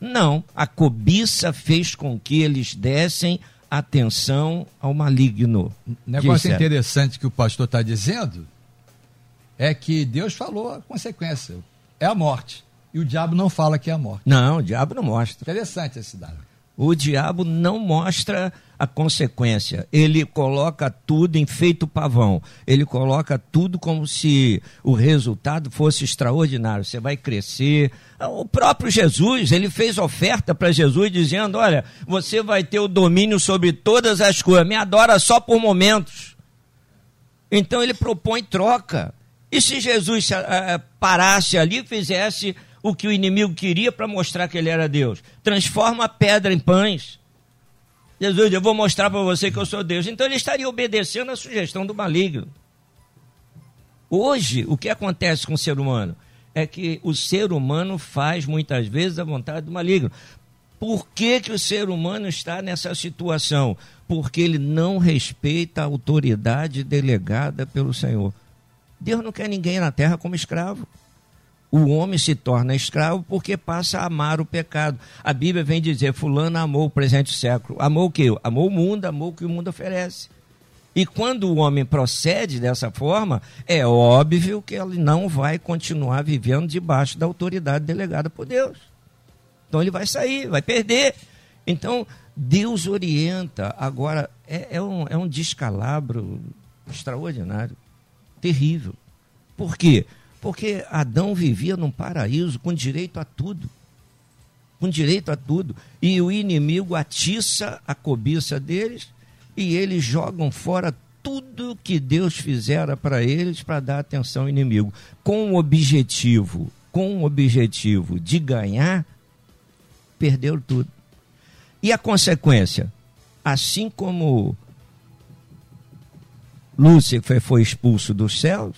F: Não. A cobiça fez com que eles dessem atenção ao maligno.
C: Negócio interessante que o pastor está dizendo é que Deus falou a consequência: é a morte. E o diabo não fala que é a morte.
F: Não, o diabo não mostra.
C: Interessante esse dado.
F: O diabo não mostra a consequência. Ele coloca tudo em feito pavão. Ele coloca tudo como se o resultado fosse extraordinário. Você vai crescer. O próprio Jesus, ele fez oferta para Jesus dizendo: Olha, você vai ter o domínio sobre todas as coisas. Me adora só por momentos. Então ele propõe troca. E se Jesus uh, parasse ali e fizesse o que o inimigo queria para mostrar que ele era Deus? Transforma a pedra em pães. Jesus, eu vou mostrar para você que eu sou Deus. Então ele estaria obedecendo a sugestão do maligno. Hoje, o que acontece com o ser humano? É que o ser humano faz muitas vezes a vontade do maligno. Por que, que o ser humano está nessa situação? Porque ele não respeita a autoridade delegada pelo Senhor. Deus não quer ninguém na terra como escravo. O homem se torna escravo porque passa a amar o pecado. A Bíblia vem dizer: Fulano amou o presente século. Amou o quê? Amou o mundo, amou o que o mundo oferece. E quando o homem procede dessa forma, é óbvio que ele não vai continuar vivendo debaixo da autoridade delegada por Deus. Então ele vai sair, vai perder. Então Deus orienta. Agora, é, é, um, é um descalabro extraordinário, terrível. Por quê? Porque Adão vivia num paraíso com direito a tudo. Com direito a tudo. E o inimigo atiça a cobiça deles e eles jogam fora tudo que Deus fizera para eles para dar atenção ao inimigo, com o objetivo, com o objetivo de ganhar, perderam tudo. E a consequência, assim como Lúcifer foi expulso dos céus,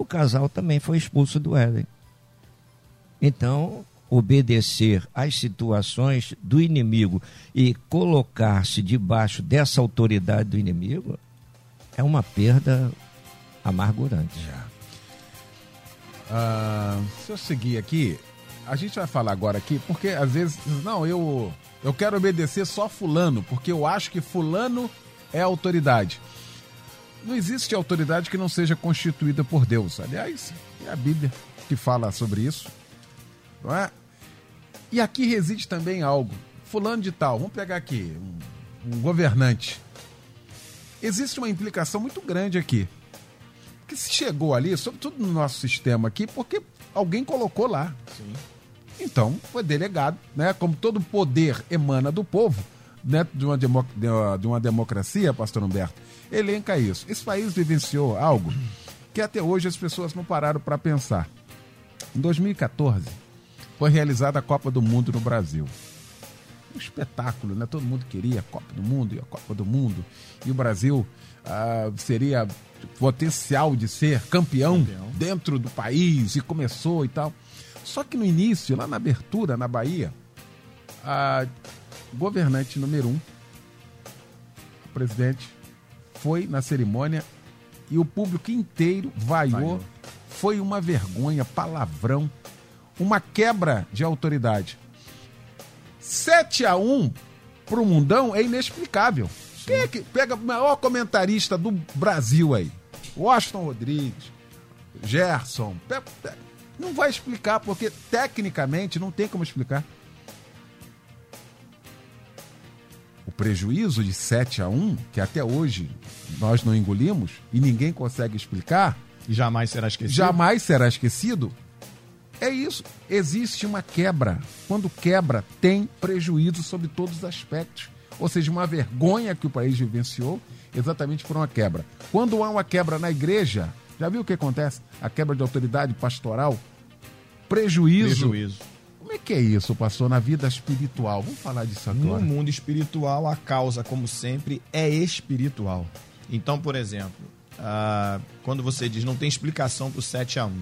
F: o casal também foi expulso do Éden. Então, obedecer às situações do inimigo e colocar-se debaixo dessa autoridade do inimigo é uma perda amargurante.
A: Ah, se eu seguir aqui, a gente vai falar agora aqui, porque às vezes, não, eu, eu quero obedecer só fulano, porque eu acho que fulano é autoridade. Não existe autoridade que não seja constituída por Deus. Aliás, é a Bíblia que fala sobre isso. Não é? E aqui reside também algo. Fulano de tal, vamos pegar aqui, um, um governante. Existe uma implicação muito grande aqui. Que se chegou ali, sobretudo no nosso sistema aqui, porque alguém colocou lá.
E: Sim.
A: Então, foi delegado, né? Como todo poder emana do povo, dentro de uma, demo, de uma democracia, pastor Humberto, elenca isso. Esse país vivenciou algo que até hoje as pessoas não pararam para pensar. Em 2014, foi realizada a Copa do Mundo no Brasil. Um espetáculo, né? Todo mundo queria a Copa do Mundo e a Copa do Mundo. E o Brasil ah, seria potencial de ser campeão,
E: Campeão.
A: dentro do país e começou e tal. Só que no início, lá na abertura, na Bahia, a governante número um, o presidente, foi na cerimônia e o público inteiro vaiou.
E: Vaiou.
A: Foi uma vergonha, palavrão, uma quebra de autoridade. 7 a 1 pro Mundão é inexplicável. Quem é que pega o maior comentarista do Brasil aí? Washington Rodrigues, Gerson. Não vai explicar, porque tecnicamente não tem como explicar. Prejuízo de 7 a 1, que até hoje nós não engolimos e ninguém consegue explicar,
E: E jamais será esquecido.
A: jamais será esquecido. É isso. Existe uma quebra. Quando quebra, tem prejuízo sobre todos os aspectos. Ou seja, uma vergonha que o país vivenciou exatamente por uma quebra. Quando há uma quebra na igreja, já viu o que acontece? A quebra de autoridade pastoral, prejuízo.
E: Prejuízo.
A: Como é que é isso, pastor, na vida espiritual? Vamos falar disso
E: No
A: agora.
E: mundo espiritual, a causa, como sempre, é espiritual. Então, por exemplo, ah, quando você diz não tem explicação para o 7 a 1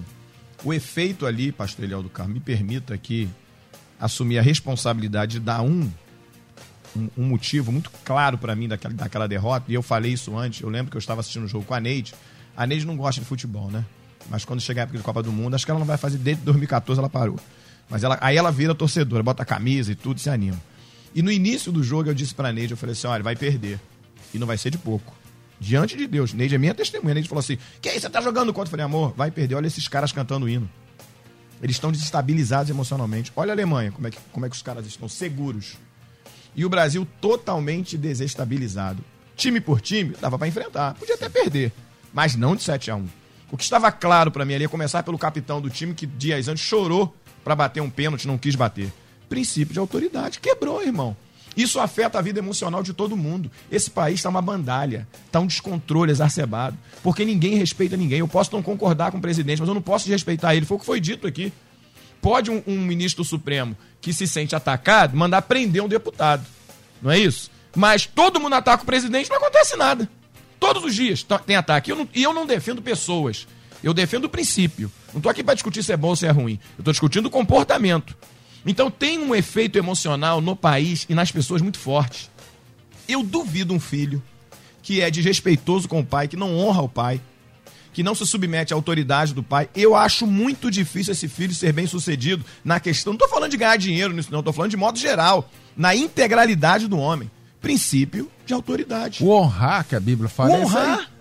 E: o efeito ali, pastor Eliel do Carmo, me permita aqui assumir a responsabilidade de dar um, um, um motivo muito claro para mim daquela, daquela derrota, e eu falei isso antes, eu lembro que eu estava assistindo o jogo com a Neide. A Neide não gosta de futebol, né? Mas quando chegar a época de Copa do Mundo, acho que ela não vai fazer desde 2014, ela parou. Mas ela, aí ela vira torcedora, bota a camisa e tudo, se anima. E no início do jogo eu disse pra Neide, eu falei assim, olha, vai perder. E não vai ser de pouco. Diante de Deus. Neide é minha testemunha. Neide falou assim, que aí, você tá jogando contra? Eu falei, amor, vai perder. Olha esses caras cantando hino. Eles estão desestabilizados emocionalmente. Olha a Alemanha, como é que, como é que os caras estão seguros. E o Brasil totalmente desestabilizado. Time por time, dava pra enfrentar. Podia até perder, mas não de 7 a 1 O que estava claro pra mim ali é começar pelo capitão do time que dias antes chorou pra bater um pênalti, não quis bater. Princípio de autoridade. Quebrou, irmão. Isso afeta a vida emocional de todo mundo. Esse país está uma bandalha, está um descontrole exacerbado, porque ninguém respeita ninguém. Eu posso não concordar com o presidente, mas eu não posso desrespeitar ele. Foi o que foi dito aqui. Pode um, um ministro supremo que se sente atacado mandar prender um deputado. Não é isso? Mas todo mundo ataca o presidente não acontece nada. Todos os dias to- tem ataque. Eu não- e eu não defendo pessoas. Eu defendo o princípio. Não tô aqui para discutir se é bom ou se é ruim. Eu tô discutindo o comportamento. Então tem um efeito emocional no país e nas pessoas muito forte. Eu duvido um filho que é desrespeitoso com o pai, que não honra o pai, que não se submete à autoridade do pai. Eu acho muito difícil esse filho ser bem sucedido na questão. Não estou falando de ganhar dinheiro nisso, não. Estou falando de modo geral, na integralidade do homem. Princípio de autoridade.
A: O honrar que a Bíblia fala. é aí.
E: Honrar. É,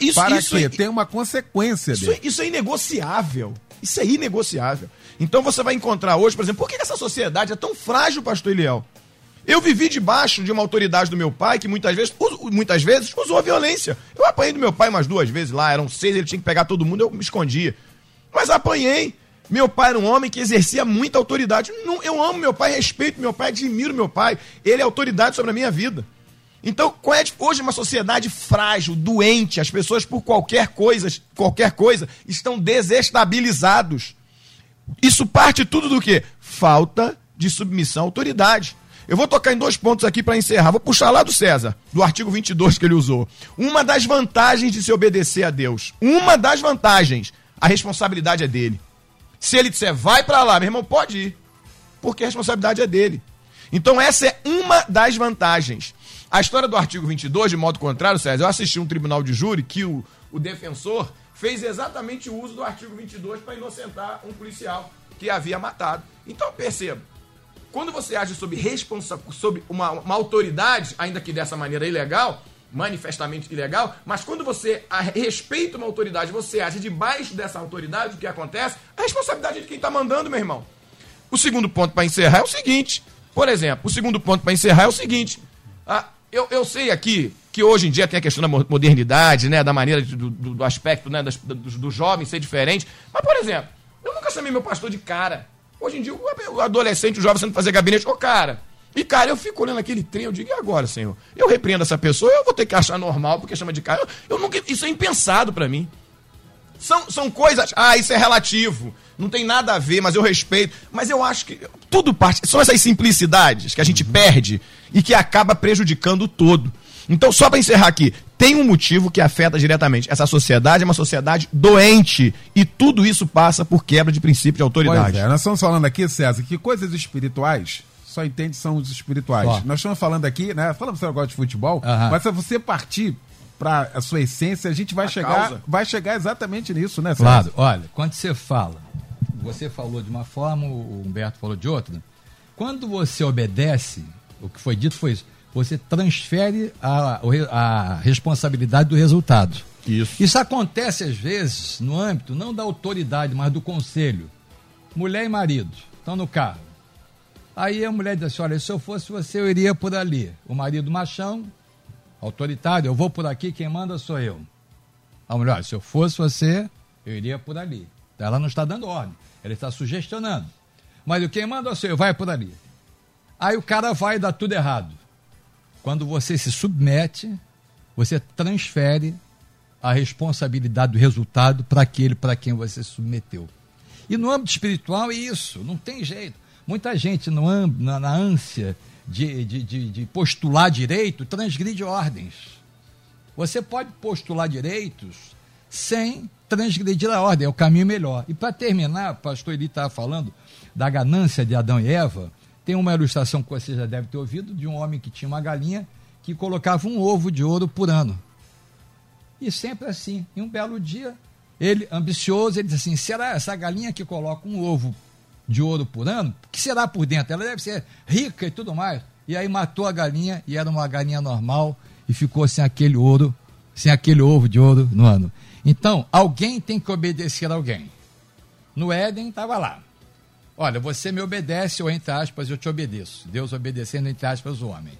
E: isso,
A: Para
E: isso,
A: quê?
E: é-
A: Tem uma consequência
E: isso,
A: dele.
E: isso é inegociável. Isso é inegociável. Então você vai encontrar hoje, por exemplo, por que essa sociedade é tão frágil, pastor Eliel? Eu vivi debaixo de uma autoridade do meu pai que muitas vezes, muitas vezes usou a violência. Eu apanhei do meu pai umas duas vezes lá, eram seis, ele tinha que pegar todo mundo, eu me escondia. Mas apanhei. Meu pai era um homem que exercia muita autoridade. Eu amo meu pai, respeito meu pai, admiro meu pai. Ele é autoridade sobre a minha vida. Então, é hoje uma sociedade frágil, doente, as pessoas por qualquer coisa, qualquer coisa estão desestabilizados. Isso parte tudo do quê? Falta de submissão à autoridade. Eu vou tocar em dois pontos aqui para encerrar. Vou puxar lá do César, do artigo 22 que ele usou. Uma das vantagens de se obedecer a Deus. Uma das vantagens. A responsabilidade é dele. Se ele disser, vai para lá, meu irmão, pode ir. Porque a responsabilidade é dele. Então, essa é uma das vantagens. A história do artigo 22, de modo contrário, César, eu assisti um tribunal de júri que o, o defensor fez exatamente o uso do artigo 22 para inocentar um policial que havia matado. Então, perceba, quando você age sob, responsa sob uma, uma autoridade, ainda que dessa maneira ilegal, manifestamente ilegal, mas quando você a- respeita uma autoridade, você age debaixo dessa autoridade, o que acontece? A responsabilidade é de quem está mandando, meu irmão. O segundo ponto para encerrar é o seguinte: por exemplo, o segundo ponto para encerrar é o seguinte. ah, eu, eu sei aqui que hoje em dia tem a questão da mo- modernidade, né, da maneira de- do, do- aspecto né, das, do, do jovem ser diferente. Mas, por exemplo, eu nunca chamei meu pastor de cara. Hoje em dia, o adolescente, o jovem, sendo fazer gabinete, ô cara. E, cara, eu fico olhando aquele trem, eu digo, e agora, senhor? Eu repreendo essa pessoa, eu vou ter que achar normal porque chama de cara. Eu, eu nunca, isso é impensado para mim. São, são coisas. Ah, isso é relativo. Não tem nada a ver, mas eu respeito. Mas eu acho que tudo parte. São essas simplicidades que a gente perde e que acaba prejudicando o todo. Então, só para encerrar aqui, tem um motivo que afeta diretamente. Essa sociedade é uma sociedade doente. E tudo isso passa por quebra de princípio de autoridade.
A: É, nós estamos falando aqui, César, que coisas espirituais só entende são os espirituais.
C: Só.
A: Nós estamos falando aqui, né? Falando que você gosta de futebol,
C: Aham.
A: mas se você partir para a sua essência, a gente vai
E: A
A: chegar,
E: causa.
A: vai chegar exatamente nisso, né, César?
C: Claro, olha, quando você fala, você falou de uma forma, o Humberto falou de outra. Quando você obedece, o que foi dito foi isso, você transfere a, a responsabilidade do resultado.
E: Isso.
C: Isso acontece às vezes no âmbito não da autoridade, mas do conselho. Mulher e marido estão no carro. Aí a mulher diz assim: Olha, se eu fosse você, eu iria por ali. O marido machão, autoritário, eu vou por aqui, quem manda sou eu. A mulher, se eu fosse você, eu iria por ali. Ela não está dando ordem, ela está sugestionando. Mas quem manda sou eu, vai por ali. Aí o cara vai dar tudo errado. Quando você se submete, você transfere a responsabilidade do resultado para aquele para quem você se submeteu. E no âmbito espiritual é isso, não tem jeito. Muita gente, no âmbito, na, na ânsia de, de, de, de postular direito, transgride ordens. Você pode postular direitos sem transgredir a ordem, é o caminho melhor. E para terminar, o pastor Eli estava falando da ganância de Adão e Eva. Tem uma ilustração que você já deve ter ouvido de um homem que tinha uma galinha que colocava um ovo de ouro por ano. E sempre assim. E um belo dia, ele, ambicioso, ele diz assim: será essa galinha que coloca um ovo de ouro por ano? Que será por dentro? Ela deve ser rica e tudo mais. E aí matou a galinha e era uma galinha normal e ficou sem aquele ouro, sem aquele ovo de ouro no ano. Então, alguém tem que obedecer a alguém. No Éden estava lá. Olha, você me obedece, ou entre aspas, eu te obedeço. Deus obedecendo, entre aspas, o homem.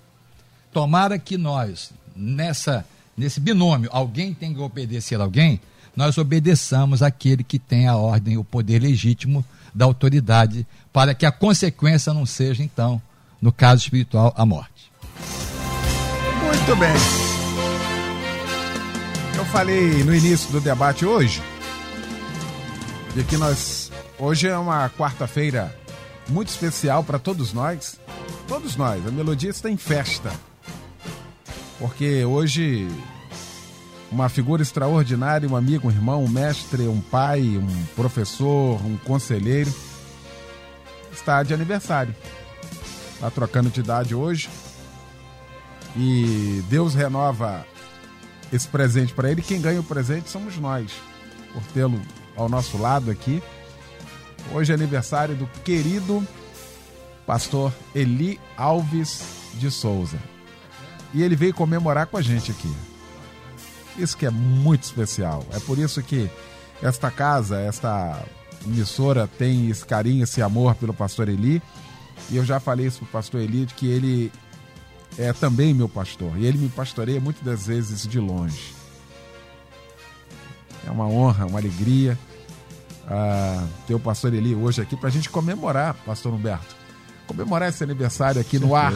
C: Tomara que nós, nessa, nesse binômio, alguém tem que obedecer a alguém, nós obedeçamos aquele que tem a ordem, o poder legítimo da autoridade, para que a consequência não seja, então, no caso espiritual, a morte.
A: Muito bem. Eu falei no início do debate hoje de que nós hoje é uma quarta-feira muito especial para todos nós. Todos nós, a melodia está em festa. Porque hoje uma figura extraordinária, um amigo, um irmão, um mestre, um pai, um professor, um conselheiro. Está de aniversário. Está trocando de idade hoje. E Deus renova esse presente para ele. Quem ganha o presente somos nós, por tê-lo ao nosso lado aqui. Hoje é aniversário do querido pastor Eli Alves de Souza. E ele veio comemorar com a gente aqui. Isso que é muito especial. É por isso que esta casa, esta emissora tem esse carinho, esse amor pelo pastor Eli. E eu já falei isso pro pastor Eli de que ele é também meu pastor. E ele me pastoreia muitas das vezes de longe. É uma honra, uma alegria uh, ter o pastor Eli hoje aqui para a gente comemorar, pastor Humberto. Comemorar esse aniversário aqui no ar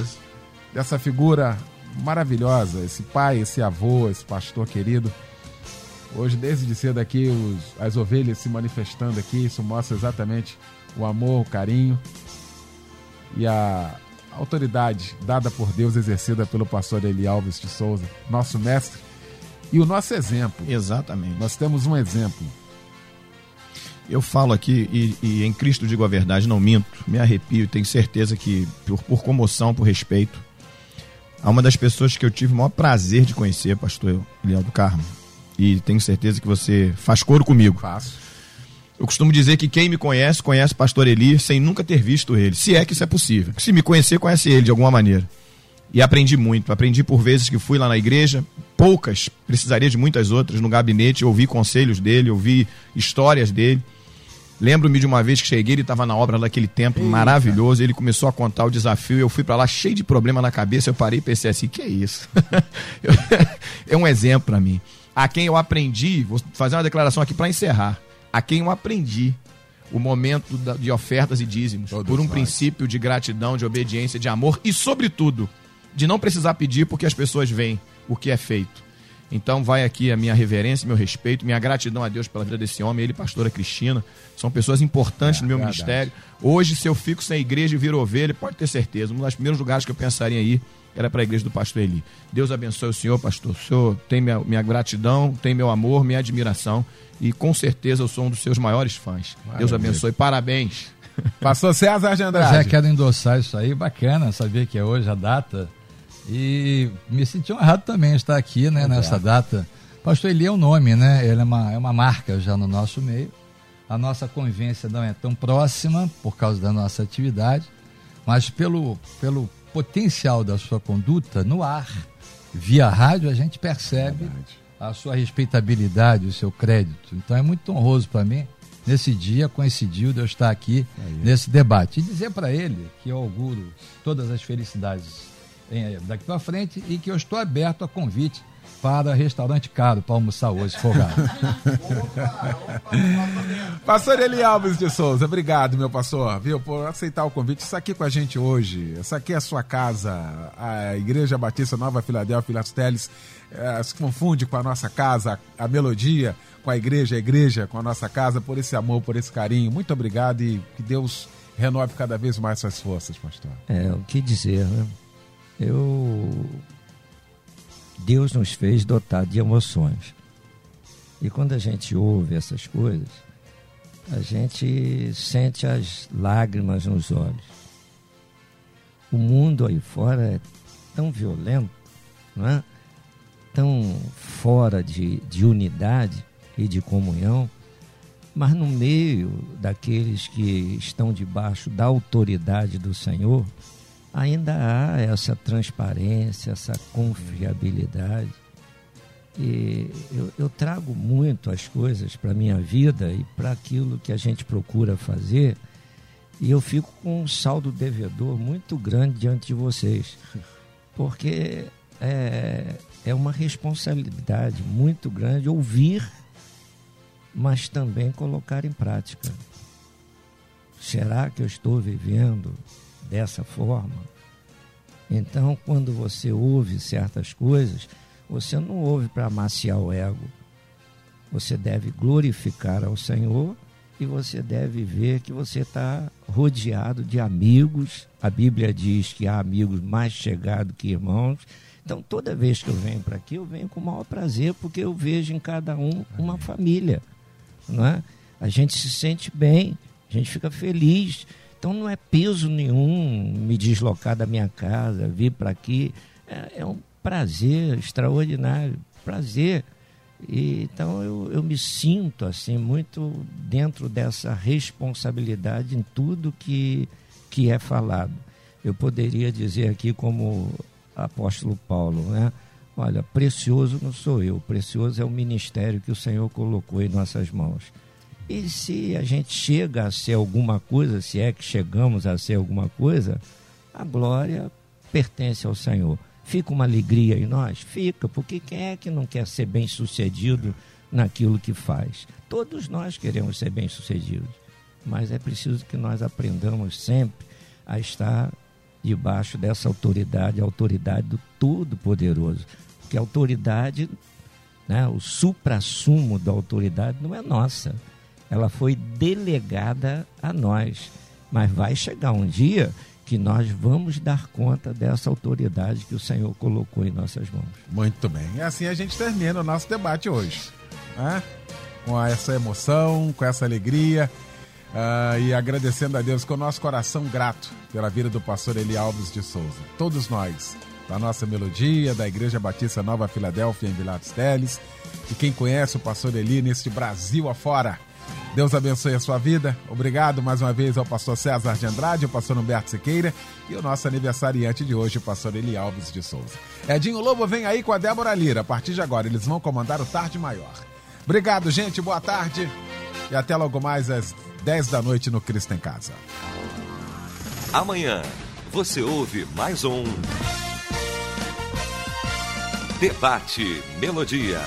A: dessa figura maravilhosa, esse pai, esse avô, esse pastor querido. Hoje, desde de cedo aqui, os, as ovelhas se manifestando aqui, isso mostra exatamente o amor, o carinho e a autoridade dada por Deus, exercida pelo pastor Eli Alves de Souza, nosso mestre e o nosso exemplo.
E: Exatamente.
A: Nós temos um exemplo.
E: Eu falo aqui e, e em Cristo digo a verdade, não minto, me arrepio, tenho certeza que por, por comoção, por respeito, a uma das pessoas que eu tive o maior prazer de conhecer, pastor Eliel do Carmo. E tenho certeza que você faz coro comigo.
A: Faço.
E: Eu costumo dizer que quem me conhece, conhece o pastor Eli sem nunca ter visto ele. Se é que isso é possível. Se me conhecer, conhece ele de alguma maneira. E aprendi muito. Aprendi por vezes que fui lá na igreja, poucas, precisaria de muitas outras, no gabinete, ouvi conselhos dele, ouvi histórias dele. Lembro-me de uma vez que cheguei, ele estava na obra daquele templo Eita. maravilhoso, ele começou a contar o desafio, eu fui para lá cheio de problema na cabeça, eu parei e pensei assim, que é isso? (laughs) (laughs) é um exemplo para mim. A quem eu aprendi, vou fazer uma declaração aqui para encerrar, a quem eu aprendi o momento de ofertas e dízimos, Todos por um nós. princípio de gratidão, de obediência, de amor e, sobretudo, de não precisar pedir porque as pessoas veem o que é feito. Então vai aqui a minha reverência, meu respeito, minha gratidão a Deus pela vida desse homem, ele e pastora Cristina, são pessoas importantes é, no meu verdade. ministério. Hoje, se eu fico sem igreja e viro ovelha, pode ter certeza, um dos primeiros lugares que eu pensaria aí era para a igreja do pastor Eli. Deus abençoe o senhor, pastor. O senhor tem minha, minha gratidão, tem meu amor, minha admiração e com certeza eu sou um dos seus maiores fãs. Maravilha. Deus abençoe. Parabéns.
A: Pastor César de Andrade.
C: Zé, quero endossar isso aí, bacana saber que é hoje a data e me senti honrado também estar aqui, né, nessa data. Pastor Eli é um nome, né? Ele é uma, é uma marca já no nosso meio. A nossa convivência não é tão próxima por causa da nossa atividade, mas pelo, pelo potencial da sua conduta no ar, via rádio, a gente percebe a sua respeitabilidade, o seu crédito. Então é muito honroso para mim, nesse dia, coincidiu de eu estar aqui Aí. nesse debate. E dizer para ele que eu auguro todas as felicidades daqui para frente e que eu estou aberto a convite para restaurante caro para almoçar hoje, folgado. (laughs)
A: pastor Eli Alves de Souza, obrigado, meu pastor, viu, por aceitar o convite. Isso aqui com a gente hoje, essa aqui é a sua casa, a Igreja Batista Nova Filadélfia Filas Teles, é, se confunde com a nossa casa, a melodia com a igreja, a igreja com a nossa casa, por esse amor, por esse carinho. Muito obrigado e que Deus renove cada vez mais suas forças, pastor.
F: É, o que dizer, né? Eu Deus nos fez dotar de emoções. E quando a gente ouve essas coisas, a gente sente as lágrimas nos olhos. O mundo aí fora é tão violento, não é? tão fora de, de unidade e de comunhão, mas no meio daqueles que estão debaixo da autoridade do Senhor, ainda há essa transparência, essa confiabilidade. E eu, eu trago muito as coisas para a minha vida e para aquilo que a gente procura fazer, e eu fico com um saldo devedor muito grande diante de vocês, porque é, é uma responsabilidade muito grande ouvir, mas também colocar em prática. Será que eu estou vivendo dessa forma. Então, quando você ouve certas coisas, você não ouve para amaciar o ego. Você deve glorificar ao Senhor e você deve ver que você está rodeado de amigos. A Bíblia diz que há amigos mais chegados que irmãos. Então, toda vez que eu venho para aqui, eu venho com o maior prazer, porque eu vejo em cada um uma família. Não é? A gente se sente bem, a gente fica feliz. Então, não é peso nenhum me deslocar da minha casa, vir para aqui. É, é, um prazer extraordinário, prazer. E, então, eu, eu me sinto assim muito dentro dessa responsabilidade em tudo que, que é falado. Eu poderia dizer aqui como apóstolo Paulo, né? Olha, precioso não sou eu, precioso é o ministério que o Senhor colocou em nossas mãos. E se a gente chega a ser alguma coisa, se é que chegamos a ser alguma coisa, a glória pertence ao Senhor. Fica uma alegria em nós? Fica, porque quem é que não quer ser bem sucedido naquilo que faz? Todos nós queremos ser bem sucedidos, mas é preciso que nós aprendamos sempre a estar debaixo dessa autoridade, a autoridade do Todo-Poderoso. Porque a autoridade, né, o supra-sumo da autoridade não é nossa. Ela foi delegada a nós. Mas vai chegar um dia que nós vamos dar conta dessa autoridade que o Senhor colocou em nossas mãos.
A: Muito bem. E assim a gente termina o nosso debate hoje. Né? Com essa emoção, com essa alegria. Uh, e agradecendo a Deus com o nosso coração grato pela vida do pastor Eli Alves de Souza. Todos nós, da nossa melodia, da Igreja Batista Nova Filadélfia em Vilados Teles, e quem conhece o pastor Eli neste Brasil afora. Deus abençoe a sua vida. Obrigado mais uma vez ao pastor César de Andrade, ao pastor Humberto Siqueira e o nosso aniversariante de hoje, o pastor Eli Alves de Souza. Edinho Lobo vem aí com a Débora Lira. A partir de agora, eles vão comandar o Tarde Maior. Obrigado, gente. Boa tarde. E até logo mais às 10 da noite no Cristo em Casa.
D: Amanhã você ouve mais um Debate Melodia.